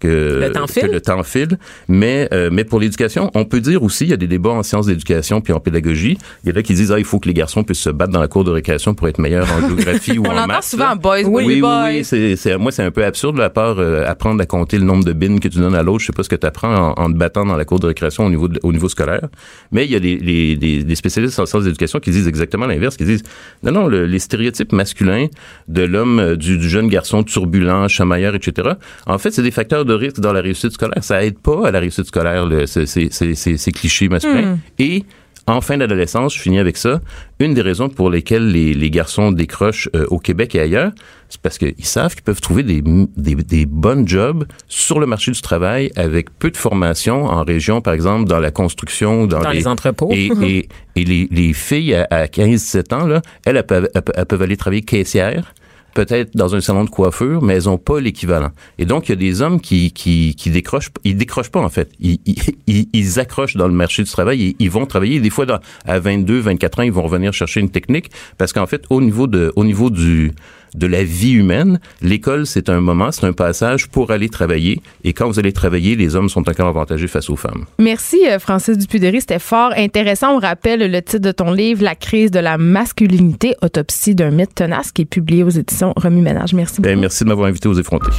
Speaker 7: que,
Speaker 2: Le temps file?
Speaker 7: le temps file. Mais, euh, mais pour l'éducation, on peut dire aussi, il y a des débats en sciences d'éducation puis en pédagogie. Il y en a qui disent, ah, il faut que les garçons puissent se battre dans la cour de récréation pour être meilleurs en géographie ou
Speaker 1: On
Speaker 7: en maths.
Speaker 1: souvent
Speaker 7: là.
Speaker 1: boys,
Speaker 7: Oui,
Speaker 1: oui,
Speaker 7: oui,
Speaker 1: boys.
Speaker 7: oui, c'est, c'est, moi, c'est un peu absurde, là, à part euh, apprendre à compter le nombre de bines que tu donnes à l'autre. Je sais pas ce que tu apprends en, en te battant dans la cour de récréation au niveau, de- au niveau scolaire. Mais il y a des, des, des, des spécialistes en sciences d'éducation qui disent exactement l'inverse, qui disent, non, non, le- les stéréotypes masculins de l'homme, euh, du, du jeune garçon turbulent, chamailleur, etc., en fait, c'est des facteurs de dans la réussite scolaire. Ça aide pas à la réussite scolaire, le- ces, ces, ces, ces- ces clichés masculins. Et en fin d'adolescence, je finis avec ça. Une des raisons pour lesquelles les, les garçons décrochent euh, au Québec et ailleurs, c'est parce qu'ils savent qu'ils peuvent trouver des, des, des bonnes jobs sur le marché du travail avec peu de formation en région, par exemple, dans la construction, dans,
Speaker 2: Dans les entrepôts.
Speaker 7: Et, et, et les, les filles à, à 15-17 ans, là, elles, elles peuvent, elles peuvent- elles peuvent aller travailler caissière peut-être dans un salon de coiffure, mais elles ont pas l'équivalent. Et donc, il y a des hommes qui, qui, qui décrochent, ils décrochent pas, en fait. Ils, ils, ils, accrochent dans le marché du travail et ils vont travailler. Des fois, à 22, 24 ans, ils vont revenir chercher une technique parce qu'en fait, au niveau de, au niveau du, de la vie humaine, l'école, c'est un moment, c'est un passage pour aller travailler. Et quand vous allez travailler, les hommes sont encore avantagés face aux femmes.
Speaker 1: Merci, euh, Francis Dupuy-Derry. C'était fort intéressant. On rappelle le titre de ton livre, La crise de la masculinité, autopsie d'un mythe tenace, qui est publié aux éditions Remue Ménage. Merci beaucoup.
Speaker 7: Ben, merci de m'avoir invité aux effrontés.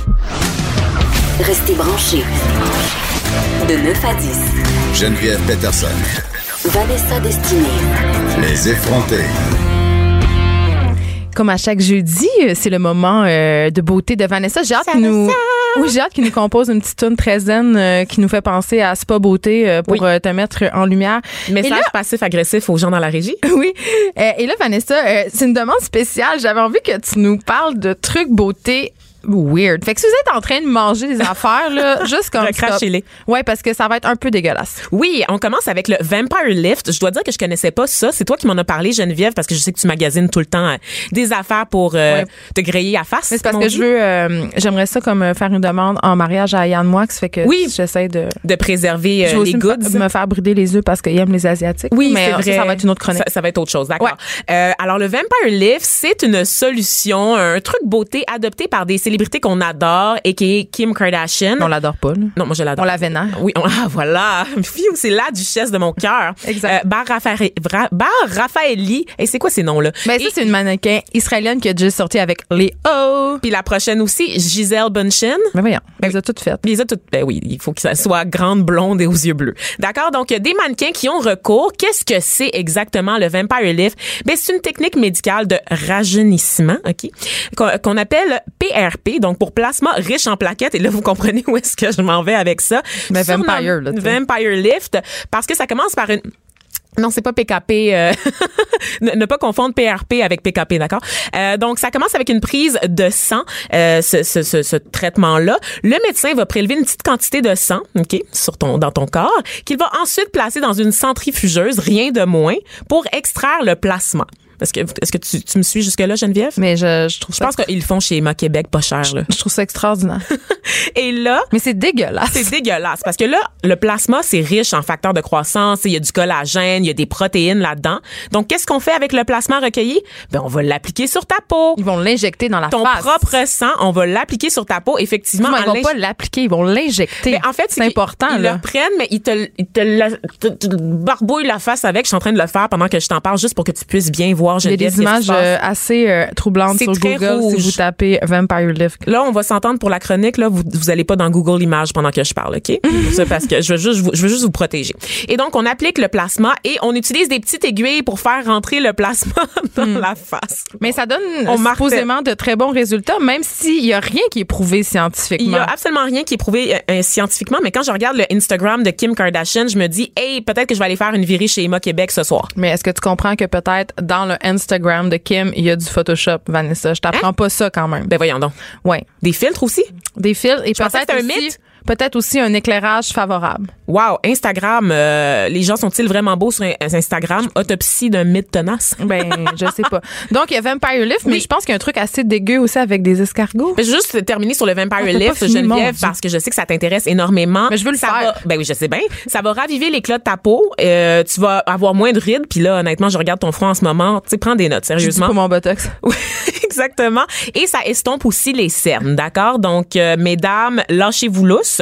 Speaker 5: Restez branchés. De 9 à 10.
Speaker 4: Geneviève Peterson.
Speaker 1: Vanessa Destinée.
Speaker 4: Les effrontés.
Speaker 1: Comme à chaque jeudi, euh, c'est le moment euh, de beauté de Vanessa. J'ai hâte nous, oui, hâte qu'il nous compose une petite tune très zen euh, qui nous fait penser à Spa Beauté euh, pour
Speaker 2: Oui.
Speaker 1: te mettre en lumière.
Speaker 2: Message
Speaker 1: là-
Speaker 2: passif-agressif aux gens dans la régie.
Speaker 1: Oui. Et là, Vanessa, c'est une demande spéciale. J'avais envie que tu nous parles de trucs beauté weird. Fait que si vous êtes en train de manger des affaires, là, juste comme.
Speaker 2: Recrachez-les.
Speaker 1: Ouais, parce que ça va être un peu dégueulasse.
Speaker 2: Oui, on commence avec le Vampire Lift. Je dois dire que je connaissais pas ça. C'est toi qui m'en as parlé, Geneviève, parce que je sais que tu magasines tout le temps euh, des affaires pour euh,
Speaker 1: Ouais.
Speaker 2: te griller à face.
Speaker 1: Mais c'est parce que
Speaker 2: dit.
Speaker 1: je veux, euh, j'aimerais ça comme faire une demande en mariage à Yann Moix. Fait que
Speaker 2: Oui.
Speaker 1: j'essaie de.
Speaker 2: de préserver
Speaker 1: je veux
Speaker 2: les
Speaker 1: me
Speaker 2: goods.
Speaker 1: me faire brider les œufs parce qu'ils aiment les Asiatiques.
Speaker 2: Oui,
Speaker 1: mais ça, va être une autre chronique.
Speaker 2: Ça, ça va être autre chose, d'accord. Alors, le Vampire Lift, c'est une solution, un truc beauté adopté par des célébrités qu'on adore et qui est Kim Kardashian.
Speaker 1: On l'adore pas, là.
Speaker 2: Non, moi, je l'adore.
Speaker 1: On la vénère.
Speaker 2: Oui, on- ah, voilà. C'est la duchesse de mon cœur.
Speaker 1: Exact.
Speaker 2: Euh, Bar, Bra- Bar Raffaelli. Et c'est quoi ces noms-là?
Speaker 1: Ben, ça, c'est une mannequin israélienne qui a déjà sorti avec Léo.
Speaker 2: Puis la prochaine aussi, Gisèle Bündchen.
Speaker 1: Mais voyons, elle les a toutes faites.
Speaker 2: Les a toutes, ben oui, il faut que ça soit grande, blonde et aux yeux bleus. D'accord? Donc, des mannequins qui ont recours. Qu'est-ce que c'est exactement le Vampire Lift? Ben, c'est une technique médicale de rajeunissement, OK? Qu'on appelle PRP, donc pour plasma riche en plaquettes. Et là, vous comprenez où est-ce que je m'en vais avec ça. Surnom-
Speaker 1: Vampire, là.
Speaker 2: Vampire Lift, parce que ça commence par une, non, c'est pas PKP. euh, ne, ne pas confondre PRP avec PKP, d'accord? Euh, donc, ça commence avec une prise de sang, euh, ce, ce, ce, ce traitement-là. Le médecin va prélever une petite quantité de sang, ok, sur ton dans ton corps, qu'il va ensuite placer dans une centrifugeuse, rien de moins, pour extraire le plasma. Est-ce que, est-ce que tu, tu me suis jusque-là, Geneviève?
Speaker 1: Mais je, je trouve
Speaker 2: Je
Speaker 1: ça,
Speaker 2: pense qu'ils le font chez Emma Québec pas cher, là.
Speaker 1: je trouve ça extraordinaire.
Speaker 2: Et là,
Speaker 1: Mais c'est dégueulasse.
Speaker 2: c'est dégueulasse parce que là, le plasma, c'est riche en facteurs de croissance. Il y a du collagène, il y a des protéines là-dedans. Donc, qu'est-ce qu'on fait avec le plasma recueilli? Ben, on va l'appliquer sur ta peau.
Speaker 1: Ils vont l'injecter dans la
Speaker 2: Ton
Speaker 1: face.
Speaker 2: propre sang, on va l'appliquer sur ta peau, effectivement. En
Speaker 1: ils vont pas l'appliquer, ils vont l'injecter.
Speaker 2: Mais en fait,
Speaker 1: c'est important,
Speaker 2: Ils
Speaker 1: là.
Speaker 2: le prennent, mais ils te, ils te, la- te- te barbouillent la face avec. Je suis en train de le faire pendant que je t'en parle, juste pour que tu puisses bien voir.
Speaker 1: Il y a
Speaker 2: Geneviève,
Speaker 1: des images euh, assez euh, troublantes sur Google
Speaker 2: rouge.
Speaker 1: si vous tapez Vampire Lift.
Speaker 2: Là, on va s'entendre pour la chronique. Là, vous, vous allez pas dans Google Images pendant que je parle, ok? C'est parce que je veux juste, vous- je veux juste vous protéger. Et donc, on applique le plasma et on utilise des petites aiguilles pour faire rentrer le plasma dans
Speaker 1: Hmm.
Speaker 2: la face.
Speaker 1: Mais ça donne
Speaker 2: On
Speaker 1: supposément de très bons résultats, même s'il y a rien qui est prouvé
Speaker 2: Il
Speaker 1: scientifiquement.
Speaker 2: y a absolument rien qui est prouvé euh, scientifiquement, mais quand je regarde le Instagram de Kim Kardashian, je me dis, hey, peut-être que je vais aller faire une virée chez Emma Québec ce soir.
Speaker 1: Mais est-ce que tu comprends que peut-être dans le Instagram de Kim, il y a du Photoshop, Vanessa? Je t'apprends pas ça quand même.
Speaker 2: Ben voyons donc.
Speaker 1: Ouais.
Speaker 2: Des filtres aussi?
Speaker 1: Des fils et peut-être
Speaker 2: un
Speaker 1: aussi,
Speaker 2: mythe.
Speaker 1: Peut-être aussi un éclairage favorable.
Speaker 2: Wow, Instagram, euh, les gens sont-ils vraiment beaux sur in- Instagram? Autopsie d'un mythe tenace.
Speaker 1: Ben, je sais pas. Donc, il y a Vampire Lift, mais je pense qu'il y a un truc assez dégueu aussi avec des escargots.
Speaker 2: Je vais juste terminer sur le Vampire Lift, Geneviève, parce que je sais que ça t'intéresse énormément.
Speaker 1: Mais je veux le
Speaker 2: ça
Speaker 1: faire.
Speaker 2: Va, ben oui, je sais bien. Ça va raviver l'éclat de ta peau. Euh, tu vas avoir moins de rides. Puis là, honnêtement, je regarde ton front en ce moment. Tu sais, prends des notes, sérieusement.
Speaker 1: pour mon botox.
Speaker 2: Oui, exactement. Et ça estompe aussi les cernes, d'accord? Donc, euh, mesdames, lâchez-vous lousse.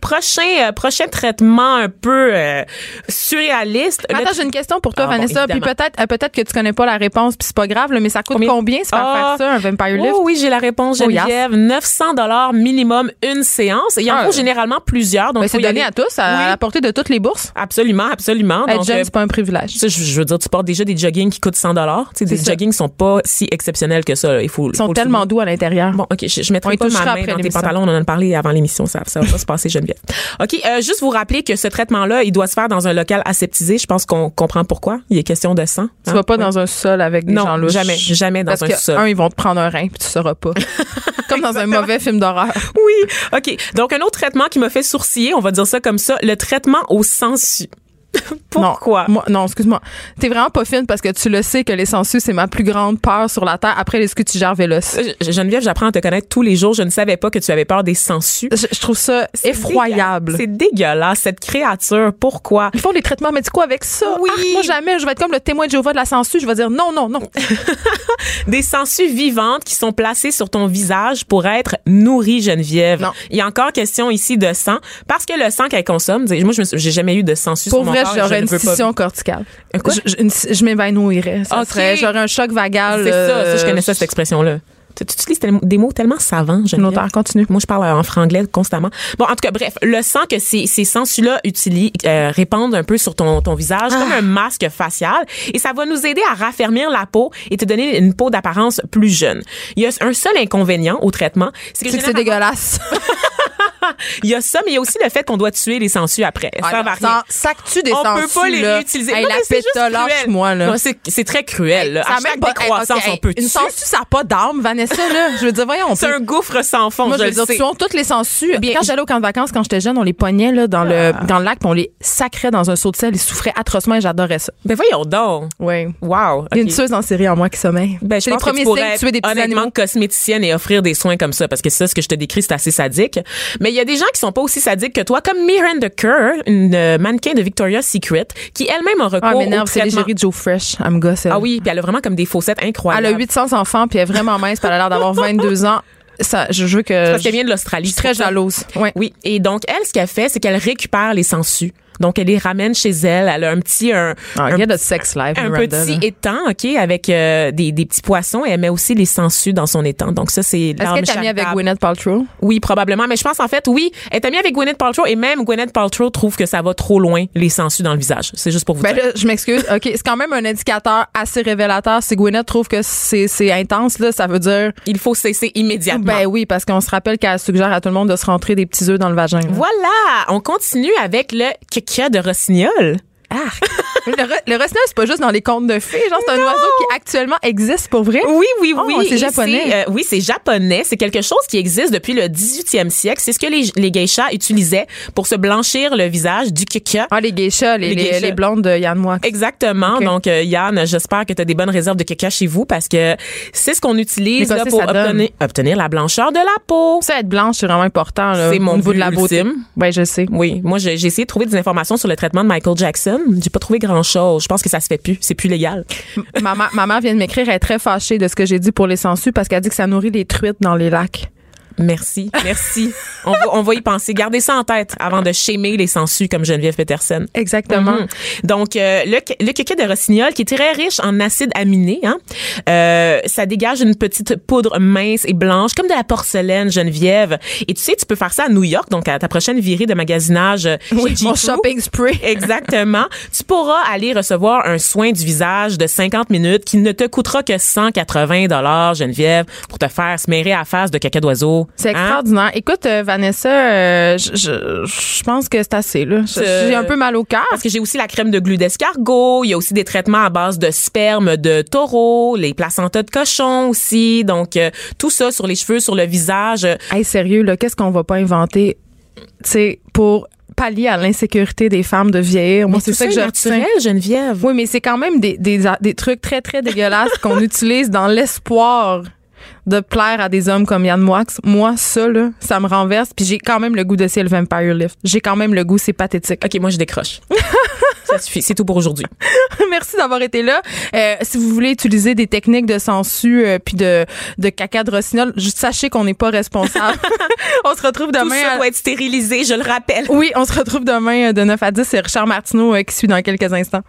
Speaker 2: Prochain, euh, prochain traitement un peu euh, surréaliste.
Speaker 1: Attends, j'ai une question pour toi,
Speaker 2: Ah, bon,
Speaker 1: Vanessa. puis peut-être, euh, peut-être que tu connais pas la réponse, puis c'est pas grave, là, mais ça coûte
Speaker 2: Combien?
Speaker 1: combien, se faire
Speaker 2: Ah.
Speaker 1: faire ça, un Vampire Lift?
Speaker 2: Oh oui, j'ai la réponse,
Speaker 1: Oh, yes.
Speaker 2: Geneviève. 900 dollars minimum une séance. Il y en
Speaker 1: Ah.
Speaker 2: faut généralement plusieurs. Donc,
Speaker 1: Ben, c'est donné
Speaker 2: aller-
Speaker 1: à tous, à,
Speaker 2: Oui.
Speaker 1: à la portée de toutes les bourses.
Speaker 2: Absolument, absolument.
Speaker 1: Être
Speaker 2: Donc,
Speaker 1: jeune, c'est pas un privilège.
Speaker 2: je, je veux dire, tu portes déjà des joggings qui coûtent 100 dollars. Des
Speaker 1: ça.
Speaker 2: joggings sont pas si exceptionnels que ça. là. Il faut.
Speaker 1: Ils sont tellement doux à l'intérieur.
Speaker 2: Bon, ok, je, je mettrai pas ma main dans tes pantalons. On en a parlé avant l'émission. Ça, ça va se passer, Geneviève. Ok, euh, juste vous rappeler que ce traitement-là, il doit se faire dans un local aseptisé. Je pense qu'on comprend pourquoi. Il est question de sang.
Speaker 1: Tu
Speaker 2: hein?
Speaker 1: vas pas dans un sol avec des
Speaker 2: Non,
Speaker 1: gens louches.
Speaker 2: jamais, jamais dans
Speaker 1: Parce
Speaker 2: un
Speaker 1: que,
Speaker 2: sol.
Speaker 1: un, ils vont te prendre un rein, puis tu sauras pas. Comme dans un mauvais film d'horreur.
Speaker 2: Oui. OK. Donc, un autre traitement qui m'a fait sourciller, on va dire ça comme ça, le traitement au sensu. Pourquoi?
Speaker 1: Non, moi, non, excuse-moi. T'es vraiment pas fine parce que tu le sais que les sangsues, c'est ma plus grande peur sur la terre après les scutigères vélos.
Speaker 2: Euh, Geneviève, j'apprends à te connaître tous les jours. Je ne savais pas que tu avais peur des sangsues.
Speaker 1: Je, je trouve ça effroyable.
Speaker 2: dégueulasse. C'est dégueulasse, cette créature. Pourquoi?
Speaker 1: Ils font des traitements médicaux avec ça.
Speaker 2: Oui.
Speaker 1: Ah, moi, jamais. Je vais être comme le témoin de Jéhovah de la sangsue. Je vais dire non, non, non.
Speaker 2: Des sangsues vivantes qui sont placées sur ton visage pour être nourries, Geneviève.
Speaker 1: Non.
Speaker 2: Il y a encore question ici de sang. Parce que le sang qu'elle consomme, moi, je me suis- j'ai jamais eu de sangsues
Speaker 1: Pour
Speaker 2: sur mon
Speaker 1: j'aurais une scission corticale.
Speaker 2: Un quoi?
Speaker 1: Je, je, m'évanouirais. Ça
Speaker 2: Ok.
Speaker 1: serait, j'aurais un choc vagal.
Speaker 2: C'est ça, ça, je
Speaker 1: euh,
Speaker 2: connais ça, cette expression-là. Tu, utilises des mots tellement savants,
Speaker 1: Une
Speaker 2: Geneviève.
Speaker 1: auteur, continue.
Speaker 2: Moi, je parle en franglais constamment. Bon, en tout cas, bref, le sang que ces, ces sangsues-là utilisent, euh, répandent un peu sur ton, ton visage,
Speaker 1: Ah.
Speaker 2: comme un masque facial, et ça va nous aider à raffermir la peau et te donner une peau d'apparence plus jeune. Il y a un seul inconvénient au traitement, c'est que,
Speaker 1: C'est dégueulasse.
Speaker 2: Il y a ça, mais il y a aussi le fait qu'on doit tuer les sangsues après. ça va rien.
Speaker 1: Sac-tu des
Speaker 2: On
Speaker 1: sangsues,
Speaker 2: peut pas les
Speaker 1: là?
Speaker 2: réutiliser.
Speaker 1: Hey,
Speaker 2: Non,
Speaker 1: la lâche-moi, là.
Speaker 2: C'est, très cruel. là.
Speaker 1: Ça
Speaker 2: À chaque
Speaker 1: pas-
Speaker 2: décroissance, on peut
Speaker 1: Une
Speaker 2: tuer.
Speaker 1: sangsue, ça n'a pas d'âme, Vanessa, là. Je veux dire, voyons, on
Speaker 2: C'est
Speaker 1: peut-
Speaker 2: un gouffre sans fond,
Speaker 1: Moi,
Speaker 2: je
Speaker 1: je
Speaker 2: le
Speaker 1: veux dire,
Speaker 2: sais.
Speaker 1: tuons toutes les sangsues.
Speaker 2: Bien,
Speaker 1: quand j'allais au camp de vacances, quand j'étais jeune, on les pognait là, dans, le, dans le lac, puis on les sacrait dans un seau de sel. Ils souffraient atrocement et j'adorais ça.
Speaker 2: Ben voyons donc.
Speaker 1: Oui.
Speaker 2: Wow.
Speaker 1: Il y a une tueuse en série en moi qui sommeille.
Speaker 2: Ben, je
Speaker 1: les premiers signes tuer des petits
Speaker 2: honnêtement
Speaker 1: animaux.
Speaker 2: cosméticienne et offrir des soins comme ça parce que ça ce que je te décris c'est assez sadique mais il y a des gens qui sont pas aussi sadiques que toi comme Miranda Kerr une euh, mannequin de Victoria's Secret qui elle-même a recours
Speaker 1: Ah,
Speaker 2: au
Speaker 1: m'énerve, c'est l'égérie de Joe Fresh. Elle me gosse, elle.
Speaker 2: ah oui puis elle a vraiment comme des faussettes
Speaker 1: Elle
Speaker 2: incroyables
Speaker 1: a 800 enfants, puis elle est vraiment mince, puis elle a l'air d'avoir 22 ans. Ça, je veux que.
Speaker 2: parce qu'elle vient de l'Australie
Speaker 1: je suis très jalouse. Ouais.
Speaker 2: oui et donc elle ce qu'elle fait c'est qu'elle récupère les sangsues donc elle les ramène chez elle elle a un petit un,
Speaker 1: Ah,
Speaker 2: un
Speaker 1: sex life,
Speaker 2: petit étang, OK, avec euh, des, des petits poissons et elle met aussi les sangsues dans son étang. Donc ça, c'est
Speaker 1: Est-ce qu'elle t'a mis avec. Gwyneth Paltrow?
Speaker 2: Oui, probablement. Mais je pense en fait, oui, elle est amie avec Gwyneth Paltrow et même Gwyneth Paltrow trouve que ça va trop loin, les sangsues dans le visage. C'est juste pour vous
Speaker 1: Ben
Speaker 2: dire.
Speaker 1: là, je m'excuse. OK, c'est quand même un indicateur assez révélateur. Si Gwyneth trouve que c'est c'est intense, là, ça veut dire.
Speaker 2: Il faut cesser immédiatement.
Speaker 1: Ben oui, parce qu'on se rappelle qu'elle suggère à tout le monde de se rentrer des petits œufs dans le vagin. là.
Speaker 2: Voilà, on continue avec le caca de rossignol.
Speaker 1: Arc. le, le c'est pas juste dans les contes de fées. Genre, c'est un oiseau qui actuellement existe pour vrai?
Speaker 2: Oui, oui,
Speaker 1: Oh,
Speaker 2: oui.
Speaker 1: c'est
Speaker 2: Et
Speaker 1: japonais.
Speaker 2: c'est, euh, oui, c'est japonais. C'est quelque chose qui existe depuis le 18e siècle. C'est ce que les, les geishas utilisaient pour se blanchir le visage du kika.
Speaker 1: Ah, les geishas, les,
Speaker 2: Les
Speaker 1: les,
Speaker 2: geishas.
Speaker 1: les blondes de Yann Moix.
Speaker 2: Exactement. Donc, euh, Yann, j'espère que tu as des bonnes réserves de caca chez vous parce que c'est ce qu'on utilise là, pour obtenir, obtenir la blancheur de la peau.
Speaker 1: Ça, être blanche, c'est vraiment important.
Speaker 2: C'est mon
Speaker 1: au niveau
Speaker 2: but
Speaker 1: de la beauté.
Speaker 2: ultime.
Speaker 1: Ouais, je sais.
Speaker 2: Oui, moi j'ai essayé de trouver des informations sur le traitement de Michael Jackson. J'ai pas trouvé grand-chose. Je pense que ça se fait plus, c'est plus légal.
Speaker 1: Maman, maman vient de m'écrire, elle est très fâchée de ce que j'ai dit pour les sangsues parce qu'elle dit que ça nourrit les truites dans les lacs.
Speaker 2: Merci, merci. on, va, on va y penser. Gardez ça en tête avant de shamer les sangsues comme Geneviève Peterson.
Speaker 1: Exactement.
Speaker 2: Mhm. Donc, euh, le, le caca de rossignol, qui est très riche en acides aminés, hein, euh, ça dégage une petite poudre mince et blanche, comme de la porcelaine, Geneviève. Et tu sais, tu peux faire ça à New York, donc à ta prochaine virée de magasinage euh,
Speaker 1: Oui, mon
Speaker 2: G2.
Speaker 1: shopping spray.
Speaker 2: Exactement. tu pourras aller recevoir un soin du visage de 50 minutes qui ne te coûtera que 180 dollars, Geneviève, pour te faire se mêler à la face de caca d'oiseau.
Speaker 1: C'est
Speaker 2: Hein?
Speaker 1: extraordinaire. Écoute, euh, Vanessa, euh, je, je, je pense que c'est assez, là. J'ai un peu mal au cœur.
Speaker 2: Parce que j'ai aussi la crème de glu d'escargot, il y a aussi des traitements à base de sperme de taureau, les placentas de cochon aussi. Donc euh, tout ça sur les cheveux, sur le visage.
Speaker 1: Hey, sérieux, là, qu'est-ce qu'on va pas inventer, tu sais, pour pallier à l'insécurité des femmes de vieillir? Moi, c'est
Speaker 2: tout
Speaker 1: ça que je
Speaker 2: naturel. Geneviève.
Speaker 1: Oui, mais c'est quand même des, des, des trucs très, très dégueulasses qu'on utilise dans l'espoir de plaire à des hommes comme Yann Moix. Moi, ça, là, ça me renverse. Puis j'ai quand même le goût de le Vampire Lift. J'ai quand même le goût, c'est pathétique.
Speaker 2: OK, moi je décroche. ça suffit, c'est tout pour aujourd'hui.
Speaker 1: Merci d'avoir été là. Euh, si vous voulez utiliser des techniques de sensu euh, puis de, de caca de rossignol, juste sachez qu'on n'est pas responsable. on se retrouve
Speaker 2: Tout
Speaker 1: demain.
Speaker 2: ça
Speaker 1: à-
Speaker 2: doit être stérilisé, je le rappelle.
Speaker 1: Oui, on se retrouve demain euh, de 9 à 10. C'est Richard Martineau euh, qui suit dans quelques instants.